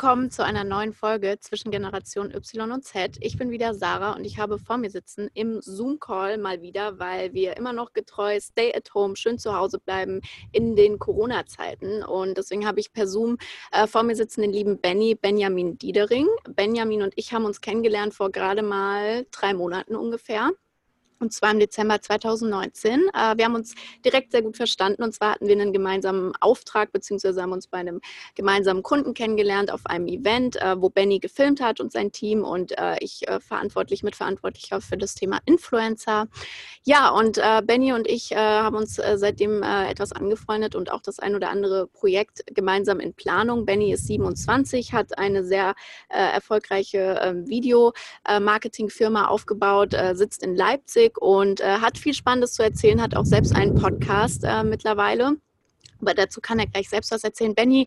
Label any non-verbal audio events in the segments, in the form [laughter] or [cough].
Willkommen zu einer neuen Folge zwischen Generation Y und Z. Ich bin wieder Sarah und ich habe vor mir sitzen im Zoom-Call mal wieder, weil wir immer noch getreu Stay at Home, schön zu Hause bleiben in den Corona-Zeiten. Und deswegen habe ich per Zoom äh, vor mir sitzen den lieben Benny, Benjamin Diedering. Benjamin und ich haben uns kennengelernt vor gerade mal drei Monaten ungefähr und zwar im Dezember 2019. Äh, wir haben uns direkt sehr gut verstanden und zwar hatten wir einen gemeinsamen Auftrag, beziehungsweise haben uns bei einem gemeinsamen Kunden kennengelernt auf einem Event, äh, wo Benny gefilmt hat und sein Team und äh, ich verantwortlich, mitverantwortlicher für das Thema Influencer. Ja, und Benny und ich haben uns seitdem etwas angefreundet und auch das ein oder andere Projekt gemeinsam in Planung. Benny ist 27, hat eine sehr erfolgreiche ähm, Video-Marketing-Firma aufgebaut, sitzt in Leipzig Musik und äh, hat viel Spannendes zu erzählen, hat auch selbst einen Podcast äh, mittlerweile. Aber dazu kann er gleich selbst was erzählen. Benny,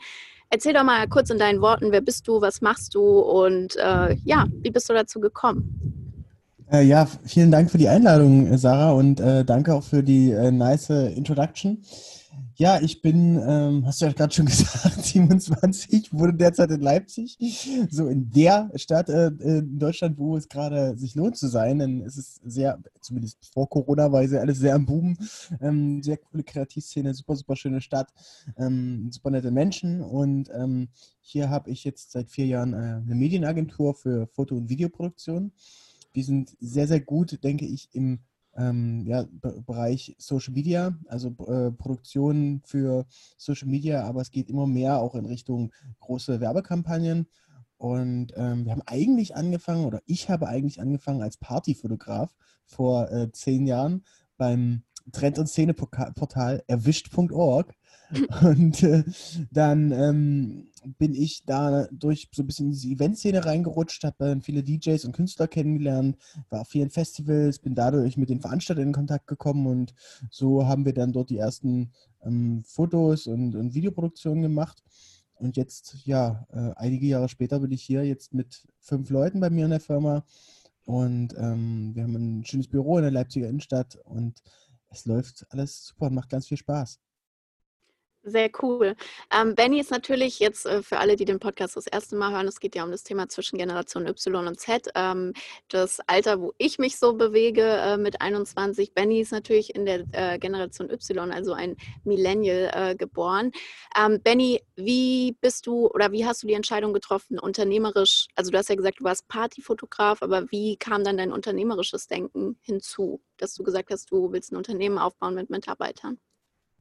erzähl doch mal kurz in deinen Worten, wer bist du, was machst du und äh, ja, wie bist du dazu gekommen? Äh, ja, vielen Dank für die Einladung, Sarah, und äh, danke auch für die äh, nice Introduction. Ja, ich bin, ähm, hast du ja gerade schon [laughs] gesagt, 27, wurde derzeit in Leipzig, so in der Stadt äh, in Deutschland, wo es gerade sich lohnt zu sein, denn es ist sehr, zumindest vor Corona war alles sehr am Boom, ähm, sehr coole Kreativszene, super, super schöne Stadt, ähm, super nette Menschen. Und ähm, hier habe ich jetzt seit vier Jahren äh, eine Medienagentur für Foto- und Videoproduktion. Wir sind sehr, sehr gut, denke ich, im ähm, ja, Bereich Social Media, also äh, Produktion für Social Media, aber es geht immer mehr auch in Richtung große Werbekampagnen. Und ähm, wir haben eigentlich angefangen, oder ich habe eigentlich angefangen als Partyfotograf vor äh, zehn Jahren beim Trend- und Szene-Portal erwischt.org. [laughs] Und äh, dann ähm, bin ich da durch so ein bisschen in diese Eventszene reingerutscht, habe dann viele DJs und Künstler kennengelernt, war auf vielen Festivals, bin dadurch mit den Veranstaltern in Kontakt gekommen und so haben wir dann dort die ersten ähm, Fotos und, und, Videoproduktionen gemacht. Und jetzt, ja, äh, einige Jahre später bin ich hier jetzt mit fünf Leuten bei mir in der Firma und ähm, wir haben ein schönes Büro in der Leipziger Innenstadt und es läuft alles super und macht ganz viel Spaß. Sehr cool. Ähm, Benny ist natürlich jetzt äh, für alle, die den Podcast das erste Mal hören, es geht ja um das Thema zwischen Generation Y und Z. Ähm, das Alter, wo ich mich so bewege äh, mit 21. Benny ist natürlich in der äh, Generation Y, also ein Millennial äh, geboren. Ähm, Benny, wie bist du oder wie hast du die Entscheidung getroffen, unternehmerisch, also du hast ja gesagt, du warst Partyfotograf, aber wie kam dann dein unternehmerisches Denken hinzu, dass du gesagt hast, du willst ein Unternehmen aufbauen mit Mitarbeitern?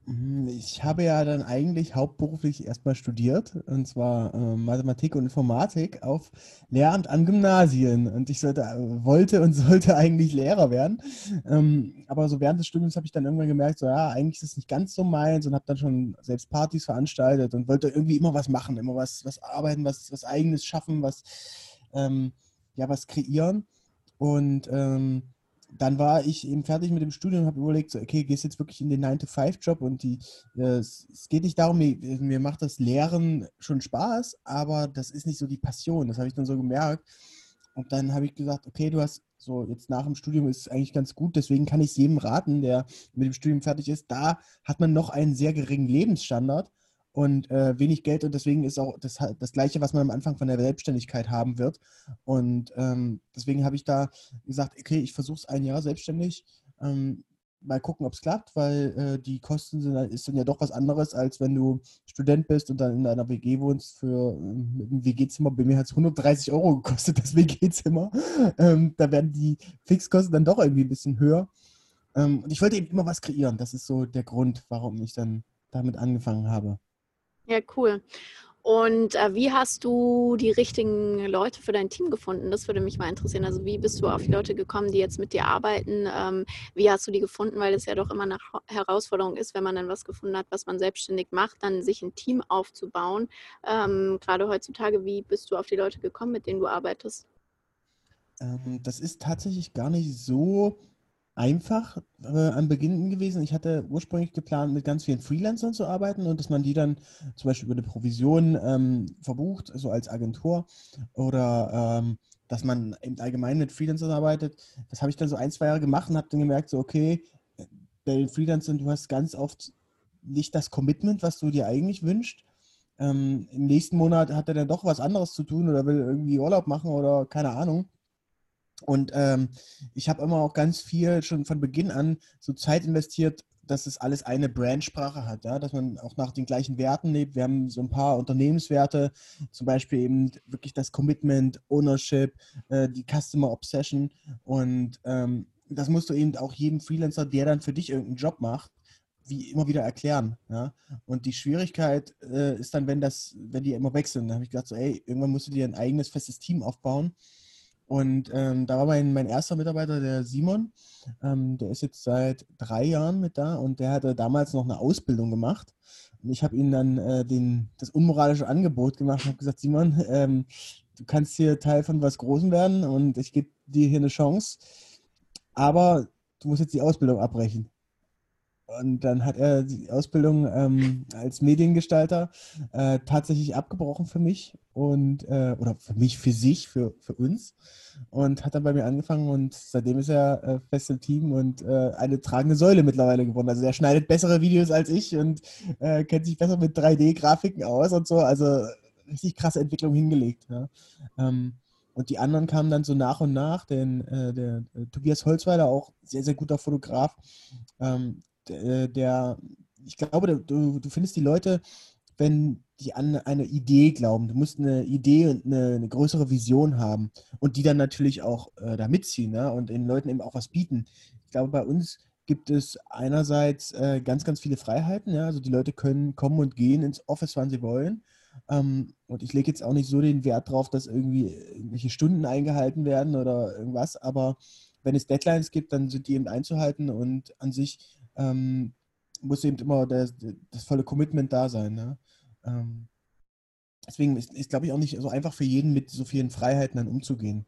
Mhm, ich habe ja dann eigentlich hauptberuflich erstmal studiert, und zwar äh, Mathematik und Informatik auf Lehramt an Gymnasien. Und ich sollte, äh, wollte und [laughs] sollte eigentlich Lehrer werden. Ähm, aber so während des Studiums habe ich dann irgendwann gemerkt, so ja, eigentlich ist es nicht ganz so meins und habe dann schon selbst Partys veranstaltet und wollte irgendwie immer was machen, immer was, was arbeiten, was, was eigenes schaffen, was, ähm, ja, was kreieren. Und ähm, dann war ich eben fertig mit dem Studium und habe überlegt, so, okay, gehst jetzt wirklich in den 9-to-5-Job und die, äh, es geht nicht darum, mir, mir, macht das Lehren schon Spaß, aber das ist nicht so die Passion. Das habe ich dann so gemerkt. Und dann habe ich gesagt, okay, du hast so jetzt nach dem Studium ist es eigentlich ganz gut, deswegen kann ich es jedem raten, der mit dem Studium fertig ist. Da hat man noch einen sehr geringen Lebensstandard und äh, wenig Geld und deswegen ist auch das, das Gleiche, was man am Anfang von der Selbstständigkeit haben wird. Und ähm, deswegen habe ich da gesagt, okay, ich versuche es ein Jahr selbstständig. Ähm, mal gucken, ob es klappt, weil äh, die Kosten sind, ist dann ja doch was anderes, als wenn du Student bist und dann in einer WG wohnst für ähm, einem WG-Zimmer. Bei mir hat es 130 Euro gekostet, das WG-Zimmer. Ähm, da werden die Fixkosten dann doch irgendwie ein bisschen höher. Ähm, und ich wollte eben immer was kreieren. Das ist so der Grund, warum ich dann damit angefangen habe. Ja, cool. Und äh, wie hast du die richtigen Leute für dein Team gefunden? Das würde mich mal interessieren. Also wie bist du auf die Leute gekommen, die jetzt mit dir arbeiten? Ähm, wie hast du die gefunden? Weil es ja doch immer eine Herausforderung ist, wenn man dann was gefunden hat, was man selbstständig macht, dann sich ein Team aufzubauen. Ähm, gerade heutzutage, wie bist du auf die Leute gekommen, mit denen du arbeitest? Ähm, das ist tatsächlich gar nicht so einfach äh, am Beginn gewesen. Ich hatte ursprünglich geplant, mit ganz vielen Freelancern zu arbeiten und dass man die dann zum Beispiel über eine Provision ähm, verbucht, so als Agentur oder ähm, dass man eben allgemein mit Freelancern arbeitet. Das habe ich dann so ein, zwei Jahre gemacht und habe dann gemerkt, so okay, bei den Freelancern, du hast ganz oft nicht das Commitment, was du dir eigentlich wünschst. Ähm, Im nächsten Monat hat er dann doch was anderes zu tun oder will irgendwie Urlaub machen oder keine Ahnung. Und ähm, ich habe immer auch ganz viel schon von Beginn an so Zeit investiert, dass es alles eine Brandsprache hat, ja? dass man auch nach den gleichen Werten lebt. Wir haben so ein paar Unternehmenswerte, zum Beispiel eben wirklich das Commitment, Ownership, äh, die Customer Obsession. Und ähm, das musst du eben auch jedem Freelancer, der dann für dich irgendeinen Job macht, wie immer wieder erklären. Ja? Und die Schwierigkeit äh, ist dann, wenn das, wenn die immer wechseln. Da habe ich gedacht, so, ey, irgendwann musst du dir ein eigenes festes Team aufbauen und ähm, da war mein, mein erster Mitarbeiter, der Simon. Ähm, der ist jetzt seit drei Jahren mit da und der hatte damals noch eine Ausbildung gemacht. Und ich habe ihm dann äh, den, das unmoralische Angebot gemacht und habe gesagt, Simon, [laughs] ähm, du kannst hier Teil von was Großem werden und ich gebe dir hier eine Chance. Aber du musst jetzt die Ausbildung abbrechen. Und dann hat er die Ausbildung ähm, als Mediengestalter äh, tatsächlich abgebrochen für mich und äh, oder für mich, für sich, für, für uns und hat dann bei mir angefangen und seitdem ist er äh, fest im Team und äh, eine tragende Säule mittlerweile geworden. Also er schneidet bessere Videos als ich und äh, kennt sich besser mit 3D-Grafiken aus und so. Also richtig krasse Entwicklung hingelegt. Ja. Ähm, und die anderen kamen dann so nach und nach, denn äh, der, der Tobias Holzweiler, auch sehr, sehr guter Fotograf, ähm, äh, der, ich glaube, du, du findest die Leute, wenn die an eine Idee glauben. Du musst eine Idee und eine, eine größere Vision haben und die dann natürlich auch äh, da mitziehen ne? und den Leuten eben auch was bieten. Ich glaube, bei uns gibt es einerseits äh, ganz, ganz viele Freiheiten. Ja? Also die Leute können kommen und gehen ins Office, wann sie wollen. Ähm, und ich lege jetzt auch nicht so den Wert drauf, dass irgendwie irgendwelche Stunden eingehalten werden oder irgendwas. Aber wenn es Deadlines gibt, dann sind die eben einzuhalten und an sich ähm, muss eben immer das, das volle Commitment da sein. Ne? Ähm, deswegen ist, ist glaube ich, auch nicht so einfach für jeden mit so vielen Freiheiten dann umzugehen.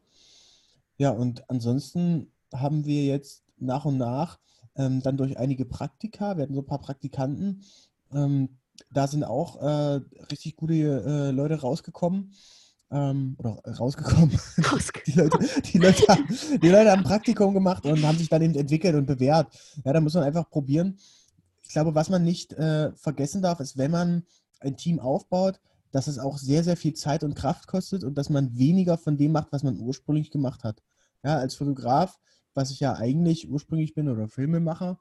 Ja, und ansonsten haben wir jetzt nach und nach ähm, dann durch einige Praktika, wir hatten so ein paar Praktikanten, ähm, da sind auch äh, richtig gute äh, Leute rausgekommen. Ähm, oder rausgekommen. [laughs] Die, Leute, die, Leute haben, die Leute haben Praktikum gemacht und haben sich dann eben entwickelt und bewährt. Ja, da muss man einfach probieren. Ich glaube, was man nicht äh, vergessen darf, ist, wenn man ein Team aufbaut, dass es auch sehr, sehr viel Zeit und Kraft kostet und dass man weniger von dem macht, was man ursprünglich gemacht hat. Ja, als Fotograf, was ich ja eigentlich ursprünglich bin oder Filmemacher,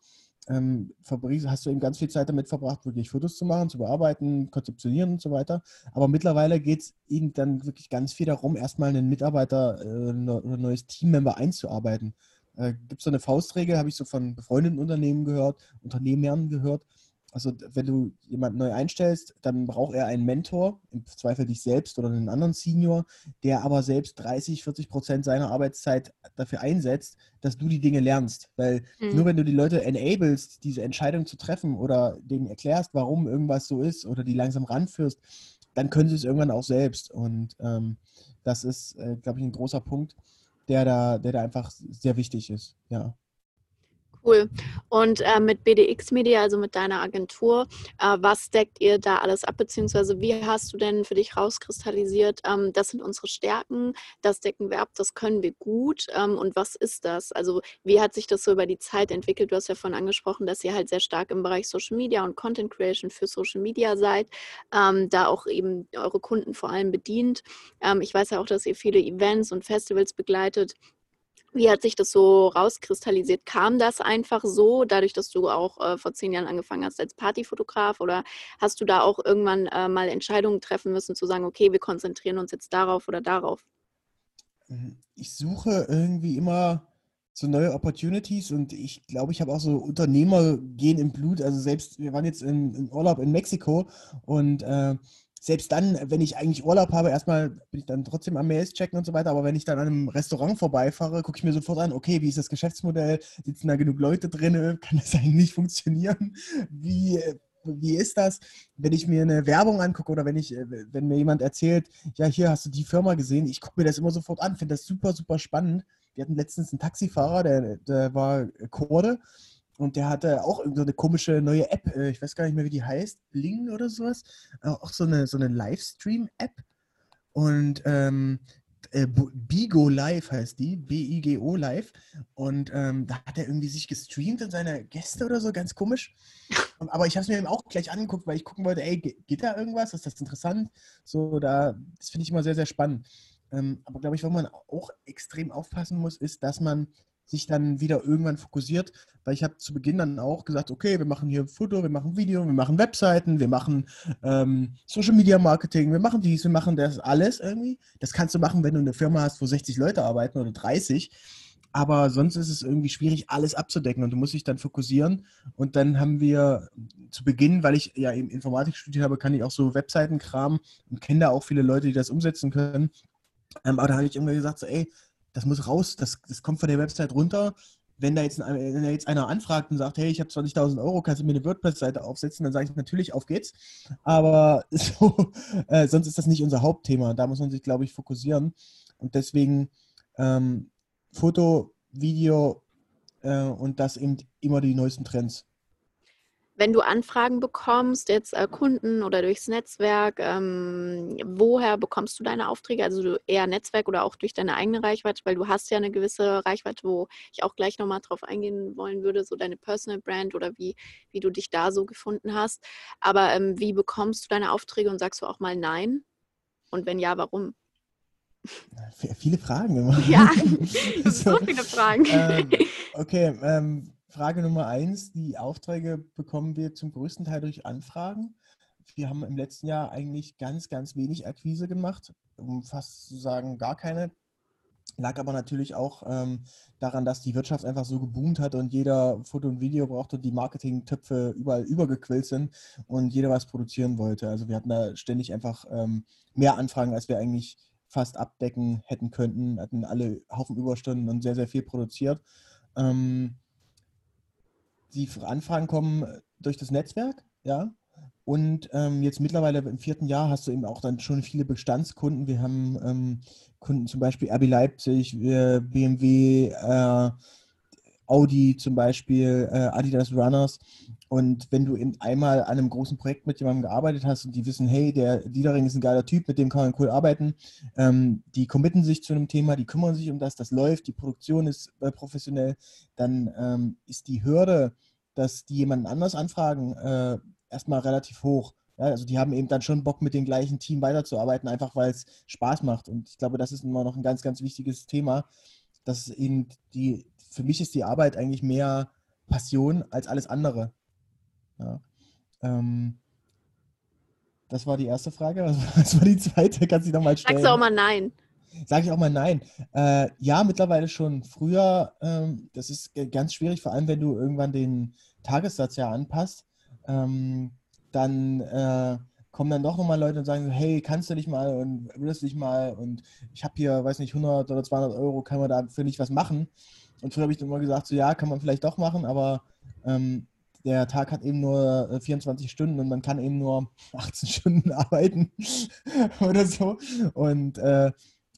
ähm, hast du eben ganz viel Zeit damit verbracht, wirklich Fotos zu machen, zu bearbeiten, konzeptionieren und so weiter. Aber mittlerweile geht es ihnen dann wirklich ganz viel darum, erstmal einen Mitarbeiter äh, ein neues Teammember einzuarbeiten. Äh, Gibt es so eine Faustregel, habe ich so von befreundeten Unternehmen gehört, Unternehmern gehört, also wenn du jemanden neu einstellst, dann braucht er einen Mentor, im Zweifel dich selbst oder einen anderen Senior, der aber selbst 30, 40 Prozent seiner Arbeitszeit dafür einsetzt, dass du die Dinge lernst. Weil mhm. nur wenn du die Leute enablest, diese Entscheidung zu treffen oder denen erklärst, warum irgendwas so ist oder die langsam ranführst, dann können sie es irgendwann auch selbst. Und ähm, das ist, äh, glaube ich, ein großer Punkt, der da, der da einfach sehr wichtig ist. Ja. Cool. Und äh, mit BDX Media, also mit deiner Agentur, äh, was deckt ihr da alles ab, beziehungsweise wie hast du denn für dich rauskristallisiert, ähm, das sind unsere Stärken, das decken wir ab, das können wir gut ähm, und was ist das? Also wie hat sich das so über die Zeit entwickelt? Du hast ja vorhin angesprochen, dass ihr halt sehr stark im Bereich Social Media und Content Creation für Social Media seid, ähm, da auch eben eure Kunden vor allem bedient. Ähm, ich weiß ja auch, dass ihr viele Events und Festivals begleitet. Wie hat sich das so rauskristallisiert? Kam das einfach so, dadurch, dass du auch äh, vor zehn Jahren angefangen hast als Partyfotograf? Oder hast du da auch irgendwann äh, mal Entscheidungen treffen müssen, zu sagen, okay, wir konzentrieren uns jetzt darauf oder darauf? Mhm. Ich suche irgendwie immer so neue Opportunities und ich glaube, ich habe auch so Unternehmergehen im Blut. Also selbst, wir waren jetzt in, in Urlaub in Mexiko und äh, selbst dann, wenn ich eigentlich Urlaub habe, erstmal bin ich dann trotzdem am Mails checken und so weiter, aber wenn ich dann an einem Restaurant vorbeifahre, gucke ich mir sofort an, okay, wie ist das Geschäftsmodell? Sitzen da genug Leute drin? Kann das [laughs] eigentlich funktionieren? Wie, wie ist das, wenn ich mir eine Werbung angucke oder wenn ich, wenn mir jemand erzählt, ja, hier hast du die Firma gesehen, ich gucke mir das immer sofort an, finde das super, super spannend, wir hatten letztens einen Taxifahrer, der, der war Kurde und der hatte auch so eine komische neue App, äh, ich weiß gar nicht mehr, wie die heißt, Bling oder sowas, auch so eine, so eine Livestream-App. Und ähm, äh, Bigo Live heißt die, B-I-G-O Live. Und ähm, da hat er irgendwie sich gestreamt und seine Gäste oder so, ganz komisch. Aber ich habe es mir eben auch gleich angeguckt, weil ich gucken wollte, ey, geht da irgendwas? Ist das interessant? So, da, das finde ich immer sehr, sehr spannend. Ähm, aber glaube ich, wo man auch extrem aufpassen muss, ist, dass man sich dann wieder irgendwann fokussiert, weil ich habe zu Beginn dann auch gesagt, okay, wir machen hier Foto, wir machen Video, wir machen Webseiten, wir machen ähm, Social Media Marketing, wir machen dies, wir machen das alles irgendwie. Das kannst du machen, wenn du eine Firma hast, wo 60 Leute arbeiten oder 30. Aber sonst ist es irgendwie schwierig, alles abzudecken und du musst dich dann fokussieren. Und dann haben wir zu Beginn, weil ich ja eben Informatik studiert habe, kann ich auch so Webseiten kramen und kenne da auch viele Leute, die das umsetzen können. Ähm, aber da habe ich immer gesagt, so, ey, das muss raus, das, das kommt von der Website runter. Wenn da jetzt, wenn da jetzt einer anfragt und sagt, hey, ich habe 20.000 Euro, kannst du mir eine WordPress-Seite aufsetzen, dann sage ich natürlich, auf geht's. Aber [laughs] so, äh, sonst ist das nicht unser Hauptthema. Da muss man sich, glaube ich, fokussieren. Und deswegen ähm, Foto, Video äh, und das eben immer die neuesten Trends wenn du Anfragen bekommst, jetzt äh, Kunden oder durchs Netzwerk, ähm, woher bekommst du deine Aufträge? Also eher Netzwerk oder auch durch deine eigene Reichweite, weil du hast ja eine gewisse Reichweite, wo ich auch gleich nochmal drauf eingehen wollen würde, so deine Personal Brand oder wie, wie du dich da so gefunden hast. Aber ähm, wie bekommst du deine Aufträge und sagst du auch mal Nein? Und wenn ja, warum? Viele Fragen immer. Ja, [laughs] [laughs] so viele Fragen. Ähm, okay, ähm, Frage Nummer eins, die Aufträge bekommen wir zum größten Teil durch Anfragen. Wir haben im letzten Jahr eigentlich ganz, ganz wenig Akquise gemacht, um fast zu sagen gar keine. Lag aber natürlich auch ähm, daran, dass die Wirtschaft einfach so geboomt hat und jeder Foto und Video brauchte, die Marketingtöpfe überall übergequillt sind und jeder was produzieren wollte. Also wir hatten da ständig einfach ähm, mehr Anfragen, als wir eigentlich fast abdecken hätten könnten, hatten alle Haufen Überstunden und sehr, sehr viel produziert. Ähm, die Anfragen kommen durch das Netzwerk, ja. Und ähm, jetzt mittlerweile im vierten Jahr hast du eben auch dann schon viele Bestandskunden. Wir haben ähm, Kunden zum Beispiel RB Leipzig, äh, BMW, äh, Audi zum Beispiel, äh, Adidas Runners. Und wenn du eben einmal an einem großen Projekt mit jemandem gearbeitet hast und die wissen, hey, der Diedering ist ein geiler Typ, mit dem kann man cool arbeiten, ähm, die committen sich zu einem Thema, die kümmern sich um das, das läuft, die Produktion ist äh, professionell, dann ähm, ist die Hürde, dass die jemanden anders anfragen, äh, erstmal relativ hoch. Ja, also die haben eben dann schon Bock, mit dem gleichen Team weiterzuarbeiten, einfach weil es Spaß macht. Und ich glaube, das ist immer noch ein ganz, ganz wichtiges Thema, dass eben die, für mich ist die Arbeit eigentlich mehr Passion als alles andere. Ja. Ähm, das war die erste Frage. [laughs] Was war die zweite? Kannst du nochmal stellen? Sagst du auch mal nein? Sage ich auch mal nein. Äh, ja, mittlerweile schon. Früher, ähm, das ist ganz schwierig, vor allem wenn du irgendwann den Tagessatz ja anpasst. Ähm, dann äh, kommen dann doch nochmal Leute und sagen, hey, kannst du dich mal und willst du dich mal und ich habe hier, weiß nicht, 100 oder 200 Euro, kann man dafür nicht was machen? Und früher habe ich dann immer gesagt, so ja, kann man vielleicht doch machen, aber ähm, der Tag hat eben nur 24 äh, Stunden und man kann eben nur [laughs] 18 Stunden [laughs] arbeiten [laughs] oder so. Und äh,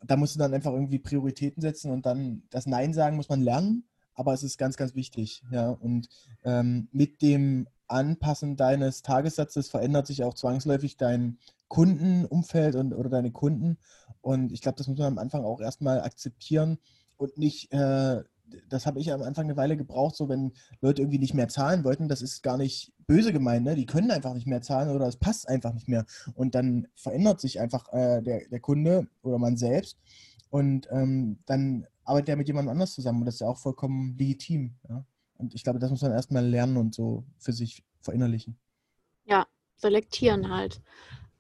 da musst du dann einfach irgendwie Prioritäten setzen und dann das Nein sagen muss man lernen, aber es ist ganz, ganz wichtig. Ja? Und ähm, mit dem Anpassen deines Tagessatzes verändert sich auch zwangsläufig dein Kundenumfeld und, oder deine Kunden. Und ich glaube, das muss man am Anfang auch erstmal akzeptieren und nicht äh, das habe ich am Anfang eine Weile gebraucht, so wenn Leute irgendwie nicht mehr zahlen wollten, das ist gar nicht böse gemeint, ne? die können einfach nicht mehr zahlen oder es passt einfach nicht mehr. Und dann verändert sich einfach äh, der, der Kunde oder man selbst und ähm, dann arbeitet er mit jemand anders zusammen und das ist ja auch vollkommen legitim. Ja? Und ich glaube, das muss man erstmal lernen und so für sich verinnerlichen. Ja, selektieren halt.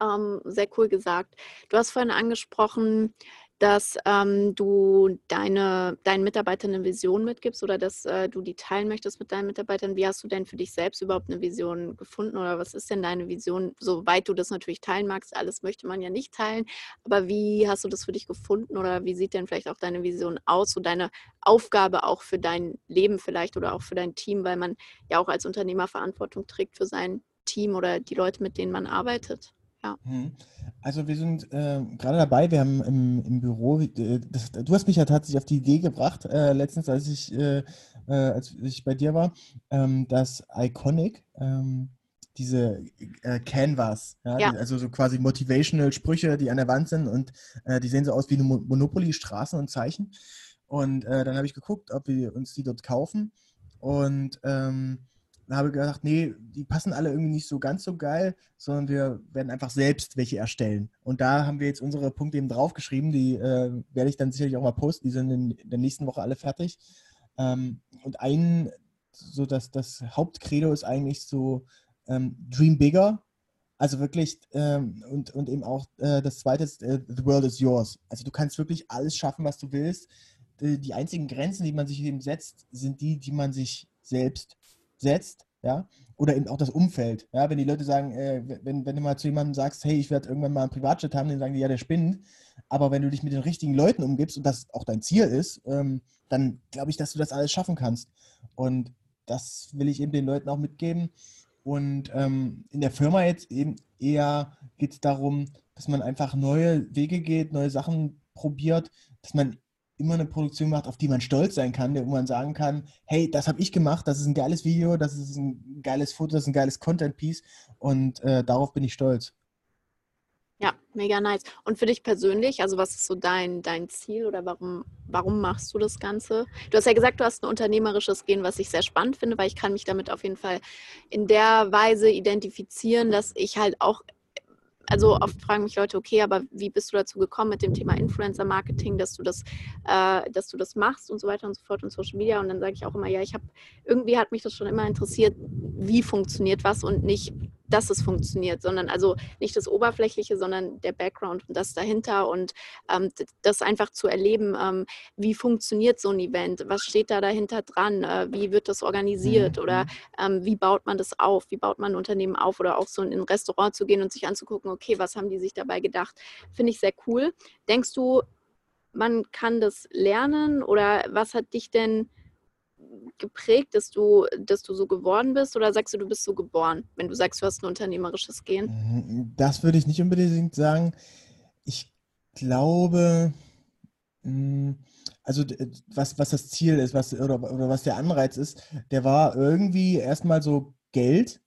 Ähm, sehr cool gesagt. Du hast vorhin angesprochen, dass ähm, du deine, deinen Mitarbeitern eine Vision mitgibst oder dass äh, du die teilen möchtest mit deinen Mitarbeitern. Wie hast du denn für dich selbst überhaupt eine Vision gefunden oder was ist denn deine Vision, soweit du das natürlich teilen magst? Alles möchte man ja nicht teilen, aber wie hast du das für dich gefunden oder wie sieht denn vielleicht auch deine Vision aus, so deine Aufgabe auch für dein Leben vielleicht oder auch für dein Team, weil man ja auch als Unternehmer Verantwortung trägt für sein Team oder die Leute, mit denen man arbeitet? Ja. Mhm. Also wir sind äh, gerade dabei, wir haben im, im Büro, äh, das, du hast mich ja tatsächlich auf die Idee gebracht, äh, letztens, als ich, äh, äh, als ich bei dir war, ähm, dass Iconic, ähm, diese äh, Canvas, ja, Ja. Die, also so quasi motivational Sprüche, die an der Wand sind und die sehen so aus wie eine Mo- Monopoly, Straßen und Zeichen. Und dann habe ich geguckt, ob wir uns die dort kaufen und ähm, habe gedacht, nee, die passen alle irgendwie nicht so ganz so geil, sondern wir werden einfach selbst welche erstellen. Und da haben wir jetzt unsere Punkte eben draufgeschrieben, die äh, werde ich dann sicherlich auch mal posten, die sind in der nächsten Woche alle fertig. Ähm, und ein, so dass das Hauptcredo ist eigentlich so ähm, Dream Bigger. Also wirklich, ähm, und, und eben auch äh, das zweite ist, äh, The World is Yours. Also du kannst wirklich alles schaffen, was du willst. Die, die einzigen Grenzen, die man sich eben setzt, sind die, die man sich selbst setzt, ja, oder eben auch das Umfeld. Ja, wenn die Leute sagen, äh, wenn, wenn du mal zu jemandem sagst, hey, ich werde irgendwann mal einen Privatjet haben, dann sagen die, ja, der spinnt. Aber wenn du dich mit den richtigen Leuten umgibst und das auch dein Ziel ist, ähm, dann glaube ich, dass du das alles schaffen kannst. Und das will ich eben den Leuten auch mitgeben. Und ähm, in der Firma jetzt eben eher geht es darum, dass man einfach neue Wege geht, neue Sachen probiert, dass man immer eine Produktion macht, auf die man stolz sein kann, wo man sagen kann, hey, das habe ich gemacht, das ist ein geiles Video, das ist ein geiles Foto, das ist ein geiles Content-Piece und äh, darauf bin ich stolz. Ja, mega nice. Und für dich persönlich, also was ist so dein, dein Ziel oder warum, warum machst du das Ganze? Du hast ja gesagt, du hast ein unternehmerisches Gehen, was ich sehr spannend finde, weil ich kann mich damit auf jeden Fall in der Weise identifizieren, dass ich halt auch, also oft fragen mich Leute, okay, aber wie bist du dazu gekommen mit dem Thema Influencer-Marketing, dass du das, äh, dass du das machst und so weiter und so fort und Social Media. Und dann sage ich auch immer, ja, ich habe, irgendwie hat mich das schon immer interessiert, wie funktioniert was und nicht dass es funktioniert, sondern also nicht das Oberflächliche, sondern der Background und das dahinter und ähm, das einfach zu erleben, ähm, wie funktioniert so ein Event, was steht da dahinter dran, äh, wie wird das organisiert Mhm. oder ähm, wie baut man das auf, wie baut man ein Unternehmen auf oder auch so in ein Restaurant zu gehen und sich anzugucken, okay, was haben die sich dabei gedacht, finde ich sehr cool. Denkst du, man kann das lernen oder was hat dich denn geprägt, dass du, dass du so geworden bist oder sagst du, du bist so geboren, wenn du sagst, du hast ein unternehmerisches Gehen? Mhm, Das würde ich nicht unbedingt sagen. Ich glaube, mh, also was, was das Ziel ist, was, oder, oder was der Anreiz ist, der war irgendwie erstmal so Geld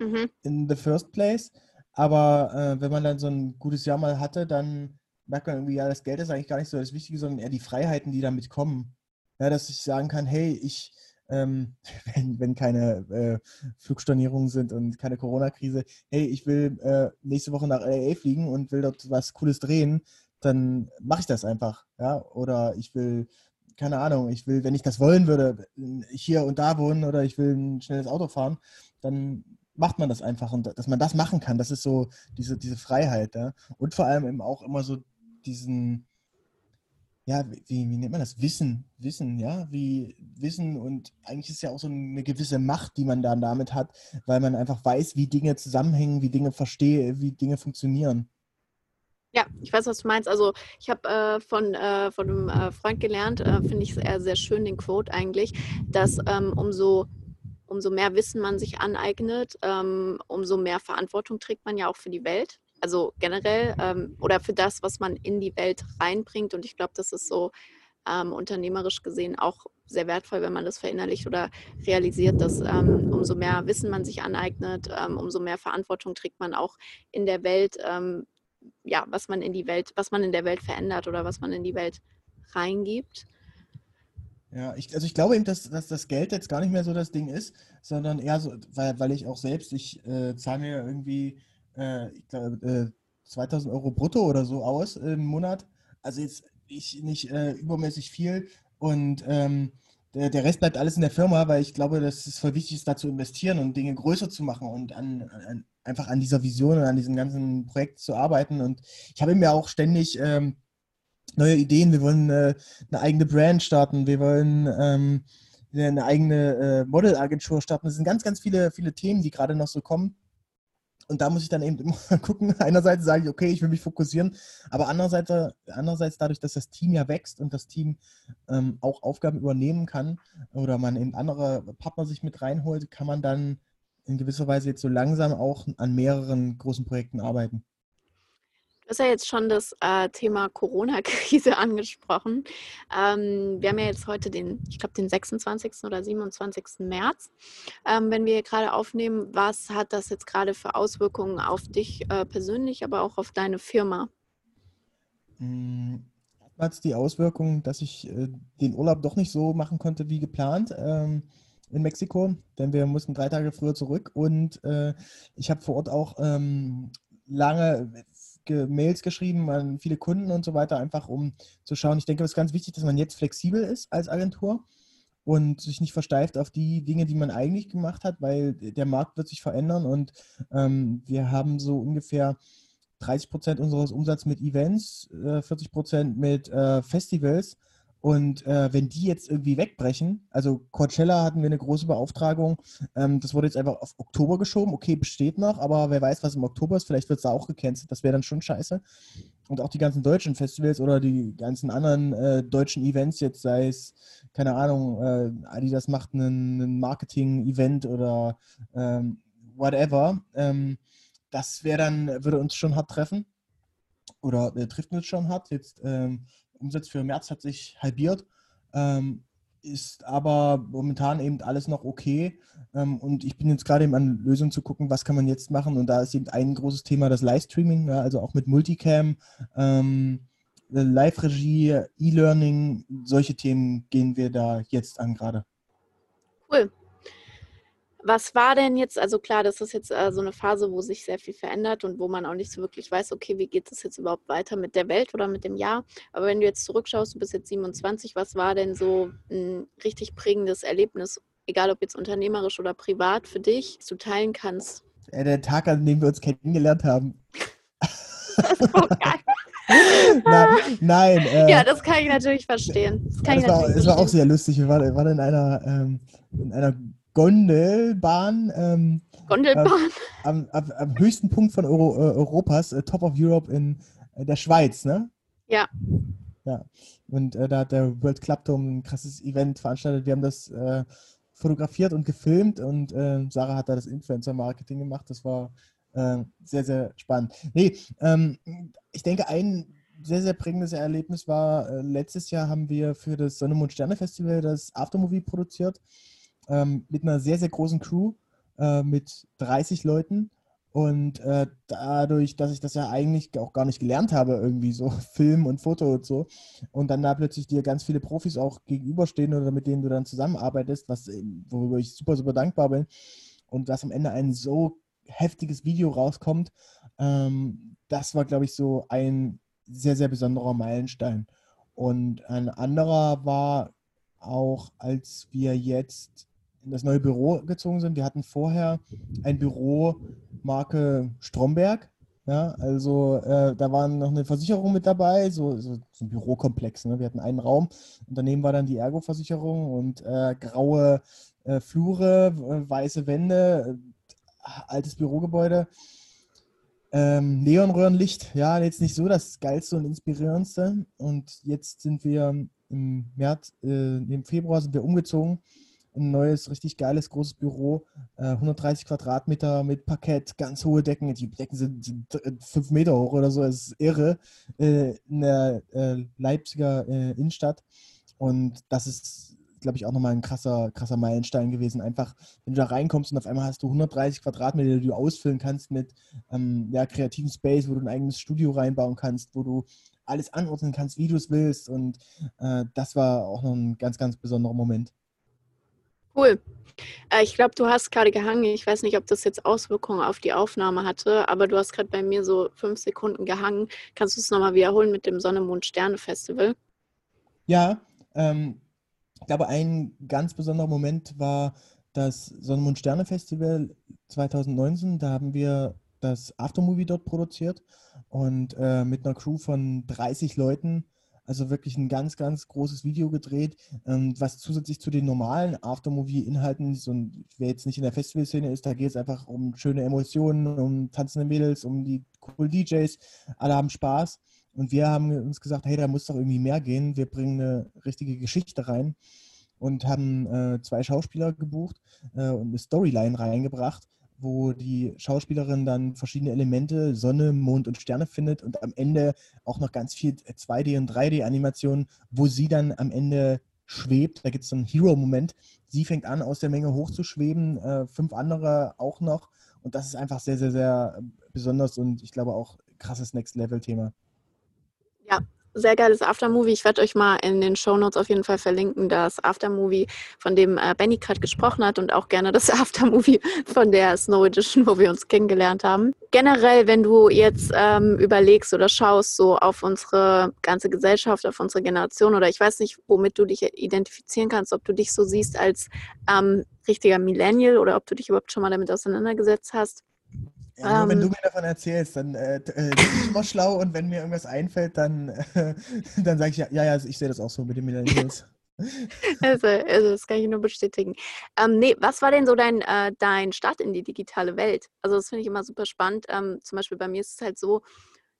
Mhm. in the first place. Aber äh, wenn man dann so ein gutes Jahr mal hatte, dann merkt man irgendwie, ja, das Geld ist eigentlich gar nicht so das Wichtige, sondern eher die Freiheiten, die damit kommen. Ja, dass ich sagen kann, hey, ich, ähm, [laughs] wenn, wenn keine äh, Flugstornierungen sind und keine Corona-Krise, hey, ich will äh, nächste Woche nach LA fliegen und will dort was Cooles drehen, dann mache ich das einfach. Ja, oder ich will, keine Ahnung, ich will, wenn ich das wollen würde, hier und da wohnen oder ich will ein schnelles Auto fahren, dann macht man das einfach und dass man das machen kann, das ist so diese, diese Freiheit. Ja? Und vor allem eben auch immer so diesen, ja, wie, wie nennt man das? Wissen, Wissen, ja, wie Wissen und eigentlich ist ja auch so eine gewisse Macht, die man dann damit hat, weil man einfach weiß, wie Dinge zusammenhängen, wie Dinge verstehe, wie Dinge funktionieren. Ja, ich weiß, was du meinst. Also ich habe äh, von, äh, von einem äh, Freund gelernt, äh, finde ich sehr, sehr schön, den Quote eigentlich, dass ähm, umso, umso mehr Wissen man sich aneignet, ähm, umso mehr Verantwortung trägt man ja auch für die Welt. Also generell ähm, oder für das, was man in die Welt reinbringt. Und ich glaube, das ist so ähm, unternehmerisch gesehen auch sehr wertvoll, wenn man das verinnerlicht oder realisiert, dass ähm, umso mehr Wissen man sich aneignet, ähm, umso mehr Verantwortung trägt man auch in der Welt, ähm, ja, was man in die Welt, was man in der Welt verändert oder was man in die Welt reingibt. Ja, ich, also ich glaube eben, dass, dass das Geld jetzt gar nicht mehr so das Ding ist, sondern eher so, weil, weil ich auch selbst, ich äh, zahle mir irgendwie, äh, ich glaube, äh, 2000 Euro brutto oder so aus im Monat. Also jetzt ich nicht äh, übermäßig viel und ähm, der, der Rest bleibt alles in der Firma, weil ich glaube, dass es voll wichtig ist, da zu investieren und Dinge größer zu machen und an, an, einfach an dieser Vision und an diesem ganzen Projekt zu arbeiten. Und ich habe mir auch ständig ähm, neue Ideen. Wir wollen äh, eine eigene Brand starten. Wir wollen ähm, eine eigene äh, Modelagentur starten. Das sind ganz, ganz viele, viele Themen, die gerade noch so kommen. Und da muss ich dann eben immer [laughs] gucken. Einerseits sage ich, okay, ich will mich fokussieren, aber andererseits, andererseits dadurch, dass das Team ja wächst und das Team ähm, auch Aufgaben übernehmen kann oder man eben andere Partner sich mit reinholt, kann man dann in gewisser Weise jetzt so langsam auch an mehreren großen Projekten arbeiten. Du hast ja jetzt schon das äh, Thema Corona-Krise [laughs] angesprochen. Ähm, wir haben ja jetzt heute den, ich glaube, den 26. oder 27. März. Ähm, wenn wir gerade aufnehmen, was hat das jetzt gerade für Auswirkungen auf dich äh, persönlich, aber auch auf deine Firma? Mm, hat die Auswirkung, dass ich äh, den Urlaub doch nicht so machen konnte wie geplant ähm, in Mexiko, denn wir mussten drei Tage früher zurück und äh, ich habe vor Ort auch ähm, lange Mails geschrieben an viele Kunden und so weiter, einfach um zu schauen. Ich denke, es ist ganz wichtig, dass man jetzt flexibel ist als Agentur und sich nicht versteift auf die Dinge, die man eigentlich gemacht hat, weil der Markt wird sich verändern und ähm, wir haben so ungefähr 30 Prozent unseres Umsatzes mit Events, äh, 40 Prozent mit äh, Festivals und äh, wenn die jetzt irgendwie wegbrechen, also Coachella hatten wir eine große Beauftragung, ähm, das wurde jetzt einfach auf Oktober geschoben, okay, besteht noch, aber wer weiß, was im Oktober ist, vielleicht wird es da auch gecancelt, das wäre dann schon scheiße. Und auch die ganzen deutschen Festivals oder die ganzen anderen äh, deutschen Events, jetzt sei es, keine Ahnung, äh, Adidas macht ein Marketing-Event oder ähm, whatever, ähm, das wäre dann, würde uns schon hart treffen oder äh, trifft uns schon hart. Jetzt ähm, Umsatz für März hat sich halbiert, ähm, ist aber momentan eben alles noch okay. Ähm, und ich bin jetzt gerade eben an Lösungen zu gucken, was kann man jetzt machen. Und da ist eben ein großes Thema das Livestreaming, also auch mit Multicam, ähm, Live-Regie, E-Learning, solche Themen gehen wir da jetzt an gerade. Cool. Was war denn jetzt, also klar, das ist jetzt äh, so eine Phase, wo sich sehr viel verändert und wo man auch nicht so wirklich weiß, okay, wie geht es jetzt überhaupt weiter mit der Welt oder mit dem Jahr. Aber wenn du jetzt zurückschaust, du bist jetzt 27, was war denn so ein richtig prägendes Erlebnis, egal ob jetzt unternehmerisch oder privat für dich, zu teilen kannst? Der Tag, an dem wir uns kennengelernt haben. das ist so geil. [laughs] nein, nein äh, ja, das kann ich natürlich verstehen. Das, das, war, das war, auch sehr lustig. Wir waren, waren in einer, ähm, in einer Gondelbahn. Ähm, Gondelbahn. Äh, am, am, am, höchsten Punkt von Euro, äh, Europas, äh, Top of Europe in äh, der Schweiz, ne? Ja. Ja. Und äh, da hat der World Club Dome ein krasses Event veranstaltet. Wir haben das äh, fotografiert und gefilmt und Sarah hat da das Influencer-Marketing gemacht. Das war sehr, sehr spannend. Nee, ähm, ich denke, ein sehr, sehr prägendes Erlebnis war, letztes Jahr haben wir für das Sonne, Mond, Sterne Festival das Aftermovie produziert ähm, mit einer sehr, sehr großen Crew, äh, mit 30 Leuten. Und äh, dadurch, dass ich das ja eigentlich auch gar nicht gelernt habe, irgendwie so [laughs] Film und Foto und so, und dann da plötzlich dir ganz viele Profis auch gegenüberstehen oder mit denen du dann zusammenarbeitest, was, worüber ich super, super dankbar bin, und dass am Ende ein so heftiges Video rauskommt, ähm, das war, glaube ich, so ein sehr, sehr besonderer Meilenstein. Und ein anderer war auch, als wir jetzt in das neue Büro gezogen sind. Wir hatten vorher ein Büro Marke Stromberg. Ja, also äh, da war noch eine Versicherung mit dabei, so, so, so ein Bürokomplex. Ne? Wir hatten einen Raum und daneben war dann die Ergo-Versicherung und äh, graue äh, Flure, weiße Wände, äh, altes Bürogebäude. Ähm, Neonröhrenlicht, ja, jetzt nicht so das geilste und inspirierendste. Und jetzt sind wir im März, äh, im Februar sind wir umgezogen ein neues, richtig geiles, großes Büro, äh, 130 Quadratmeter mit Parkett, ganz hohe Decken, die Decken sind, sind fünf Meter hoch oder so, das ist irre, äh, in der äh, Leipziger äh, Innenstadt. Und das ist, glaube ich, auch nochmal ein krasser, krasser Meilenstein gewesen. Einfach, wenn du da reinkommst und auf einmal hast du 130 Quadratmeter, die du ausfüllen kannst mit ähm, ja, kreativen Space, wo du ein eigenes Studio reinbauen kannst, wo du alles anordnen kannst, wie du es willst. Und äh, das war auch noch ein ganz, ganz besonderer Moment. Cool. Äh, ich glaube, du hast gerade gehangen. Ich weiß nicht, ob das jetzt Auswirkungen auf die Aufnahme hatte, aber du hast gerade bei mir so fünf Sekunden gehangen. Kannst du es nochmal wiederholen mit dem Sonne, Mond, Sterne Festival? Ja, ähm, ich glaube, ein ganz besonderer Moment war das Sonne, Mond, Sterne Festival 2019. Da haben wir das Aftermovie dort produziert und äh, mit einer Crew von 30 Leuten also wirklich ein ganz, ganz großes Video gedreht, ähm, was zusätzlich zu den normalen Aftermovie-Inhalten, so wer jetzt nicht in der Festivalszene ist, da geht es einfach um schöne Emotionen, um tanzende Mädels, um die cool DJs. Alle haben Spaß. Und wir haben uns gesagt, hey, da muss doch irgendwie mehr gehen. Wir bringen eine richtige Geschichte rein und haben äh, zwei Schauspieler gebucht äh, und eine Storyline reingebracht wo die Schauspielerin dann verschiedene Elemente, Sonne, Mond und Sterne findet und am Ende auch noch ganz viel 2D- und 3D-Animationen, wo sie dann am Ende schwebt. Da gibt es so einen Hero-Moment. Sie fängt an, aus der Menge hochzuschweben, äh, fünf andere auch noch. Und das ist einfach sehr, sehr, sehr besonders und ich glaube auch krasses Next-Level-Thema. Ja, sehr geiles Aftermovie. Ich werde euch mal in den Shownotes auf jeden Fall verlinken, das Aftermovie, von dem äh, Benny gerade gesprochen hat und auch gerne das [laughs] Aftermovie von der Snow Edition, wo wir uns kennengelernt haben. Generell, wenn du jetzt ähm, überlegst oder schaust so auf unsere ganze Gesellschaft, auf unsere Generation oder ich weiß nicht, womit du dich identifizieren kannst, ob du dich so siehst als ähm, richtiger Millennial oder ob du dich überhaupt schon mal damit auseinandergesetzt hast. Ja, nur wenn du ähm. mir davon erzählst, dann äh, äh, bin ich immer schlau und wenn mir irgendwas einfällt, dann, äh, [laughs] dann sage ich ja, ja, ja, ich sehe das auch so mit den Millennials. [laughs] also, also, das kann ich nur bestätigen. Ähm, nee, was war denn so dein, äh, dein Start in die digitale Welt? Also das finde ich immer super spannend. Ähm, zum Beispiel bei mir ist es halt so,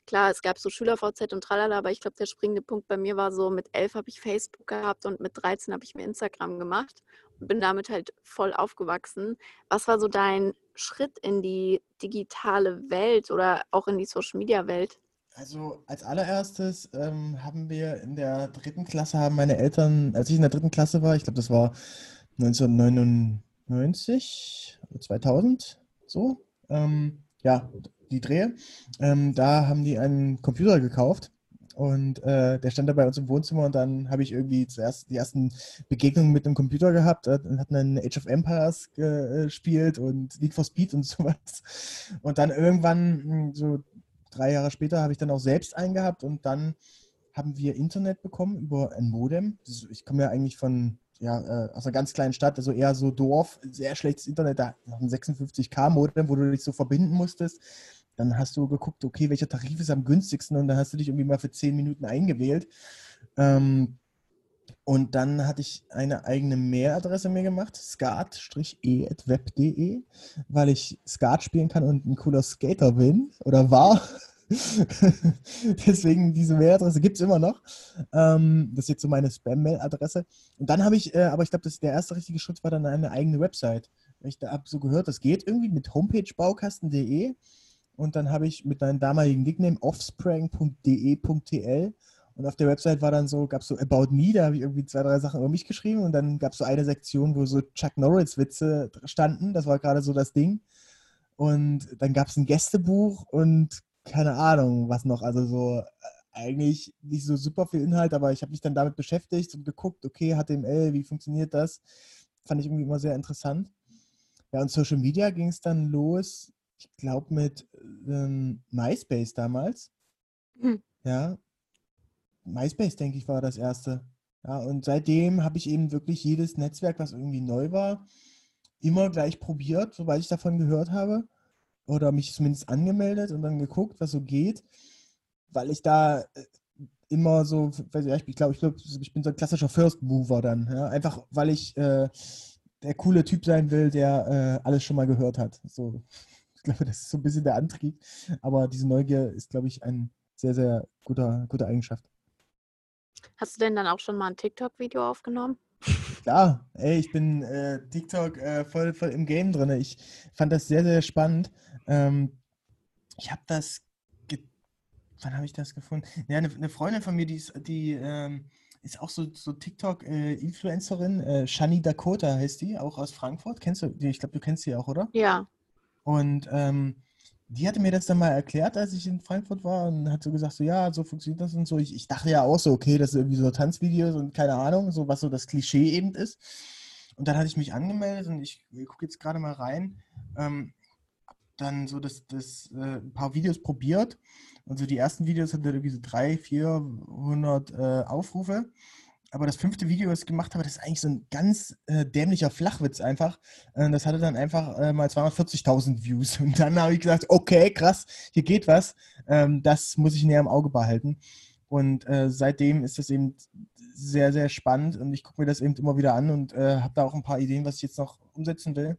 klar, es gab so Schüler-VZ und tralala, aber ich glaube, der springende Punkt bei mir war so, mit elf habe ich Facebook gehabt und mit 13 habe ich mir Instagram gemacht und bin damit halt voll aufgewachsen. Was war so dein Schritt in die digitale Welt oder auch in die Social-Media-Welt? Also als allererstes ähm, haben wir in der dritten Klasse, haben meine Eltern, als ich in der dritten Klasse war, ich glaube, das war 1999, 2000, so, ähm, ja, die Drehe, ähm, da haben die einen Computer gekauft und äh, der stand da bei uns im Wohnzimmer und dann habe ich irgendwie zuerst die ersten Begegnungen mit dem Computer gehabt äh, und hatten dann Age of Empires gespielt und Need for Speed und [laughs] sowas. Und dann irgendwann, hm, so drei Jahre später, habe ich dann auch selbst einen gehabt und dann haben wir Internet bekommen über ein Modem. Ich komme ja eigentlich von ja, äh, aus einer ganz kleinen Stadt, also eher so Dorf, sehr schlechtes Internet, da ein 56K-Modem, wo du dich so verbinden musstest. Dann hast du geguckt, okay, welcher Tarif ist am günstigsten und dann hast du dich irgendwie mal für 10 Minuten eingewählt. Ähm, und dann hatte ich eine eigene Mailadresse mir gemacht, skat-e.web.de, weil ich Skat spielen kann und ein cooler Skater bin oder war. [laughs] Deswegen diese Mailadresse gibt es immer noch. Ähm, das ist jetzt so meine Spam-Mail-Adresse. Und dann habe ich, äh, aber ich glaube, der erste richtige Schritt war dann eine eigene Website. Ich habe so gehört, das geht irgendwie mit homepagebaukasten.de. Und dann habe ich mit meinem damaligen Nickname offspring.de.tl und auf der Website war dann so, gab es so About Me, da habe ich irgendwie zwei, drei Sachen über mich geschrieben und dann gab es so eine Sektion, wo so Chuck Norris-Witze standen. Das war gerade so das Ding. Und dann gab es ein Gästebuch und keine Ahnung, was noch. Also so äh, eigentlich nicht so super viel Inhalt, aber ich habe mich dann damit beschäftigt und geguckt, okay, HTML, wie funktioniert das? Fand ich irgendwie immer sehr interessant. Ja, und Social Media ging es dann los ich glaube, mit ähm, MySpace damals. Hm. Ja. MySpace, denke ich, war das erste. Ja, und seitdem habe ich eben wirklich jedes Netzwerk, was irgendwie neu war, immer gleich probiert, sobald ich davon gehört habe. Oder mich zumindest angemeldet und dann geguckt, was so geht. Weil ich da äh, immer so, ich glaube, ich, glaub, ich bin so ein klassischer First Mover dann. Ja? Einfach weil ich äh, der coole Typ sein will, der äh, alles schon mal gehört hat. So ich glaube, das ist so ein bisschen der Antrieb. Aber diese Neugier ist, glaube ich, ein sehr, sehr guter, gute Eigenschaft. Hast du denn dann auch schon mal ein TikTok-Video aufgenommen? Klar, ey, ich bin äh, TikTok äh, voll, voll im Game drin. Ich fand das sehr, sehr spannend. Ähm, ich habe das. Wann habe ich das gefunden? Ja, eine, eine, Freundin von mir, die ist, die, ähm, ist auch so, so TikTok-Influencerin. Äh, Shani Dakota heißt die, auch aus Frankfurt. Kennst du die? Ich glaube, du kennst sie auch, oder? Ja. Und ähm, die hatte mir das dann mal erklärt, als ich in Frankfurt war und hat so gesagt, so ja, so funktioniert das und so. Ich, ich dachte ja auch so, okay, das ist irgendwie so Tanzvideos und keine Ahnung, so was so das Klischee eben ist. Und dann hatte ich mich angemeldet und ich, ich gucke jetzt gerade mal rein. Ähm, dann so das, das äh, ein paar Videos probiert. Und so die ersten Videos hatten irgendwie so 300, 400 äh, Aufrufe aber das fünfte Video, was ich gemacht habe, das ist eigentlich so ein ganz äh, dämlicher Flachwitz einfach. Äh, das hatte dann einfach äh, mal 240.000 Views. Und dann habe ich gesagt, okay, krass, hier geht was. Ähm, das muss ich näher im Auge behalten. Und äh, seitdem ist das eben sehr, sehr spannend und ich gucke mir das eben immer wieder an und äh, habe da auch ein paar Ideen, was ich jetzt noch umsetzen will.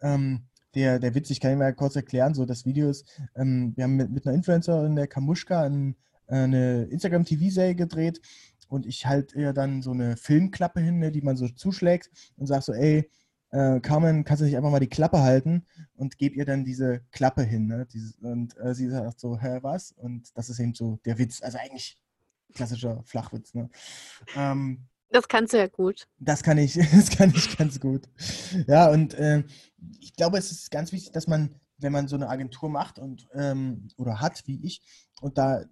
Ähm, der, der Witz, ich kann ihn mal kurz erklären, so das Video ist, ähm, wir haben mit, mit einer Influencerin, der Kamuschka, ein, äh, eine Instagram-TV-Serie gedreht und ich halte ihr dann so eine Filmklappe hin, ne, die man so zuschlägt und sage so, ey, äh, Carmen, kannst du nicht einfach mal die Klappe halten und gebe ihr dann diese Klappe hin. Ne? Dieses, und äh, sie sagt so, hä, was? Und das ist eben so der Witz. Also eigentlich klassischer Flachwitz. Ne? Ähm, das kannst du ja gut. Das kann ich, [laughs] das kann ich ganz gut. Ja, und äh, ich glaube, es ist ganz wichtig, dass man, wenn man so eine Agentur macht und ähm, oder hat, wie ich, und da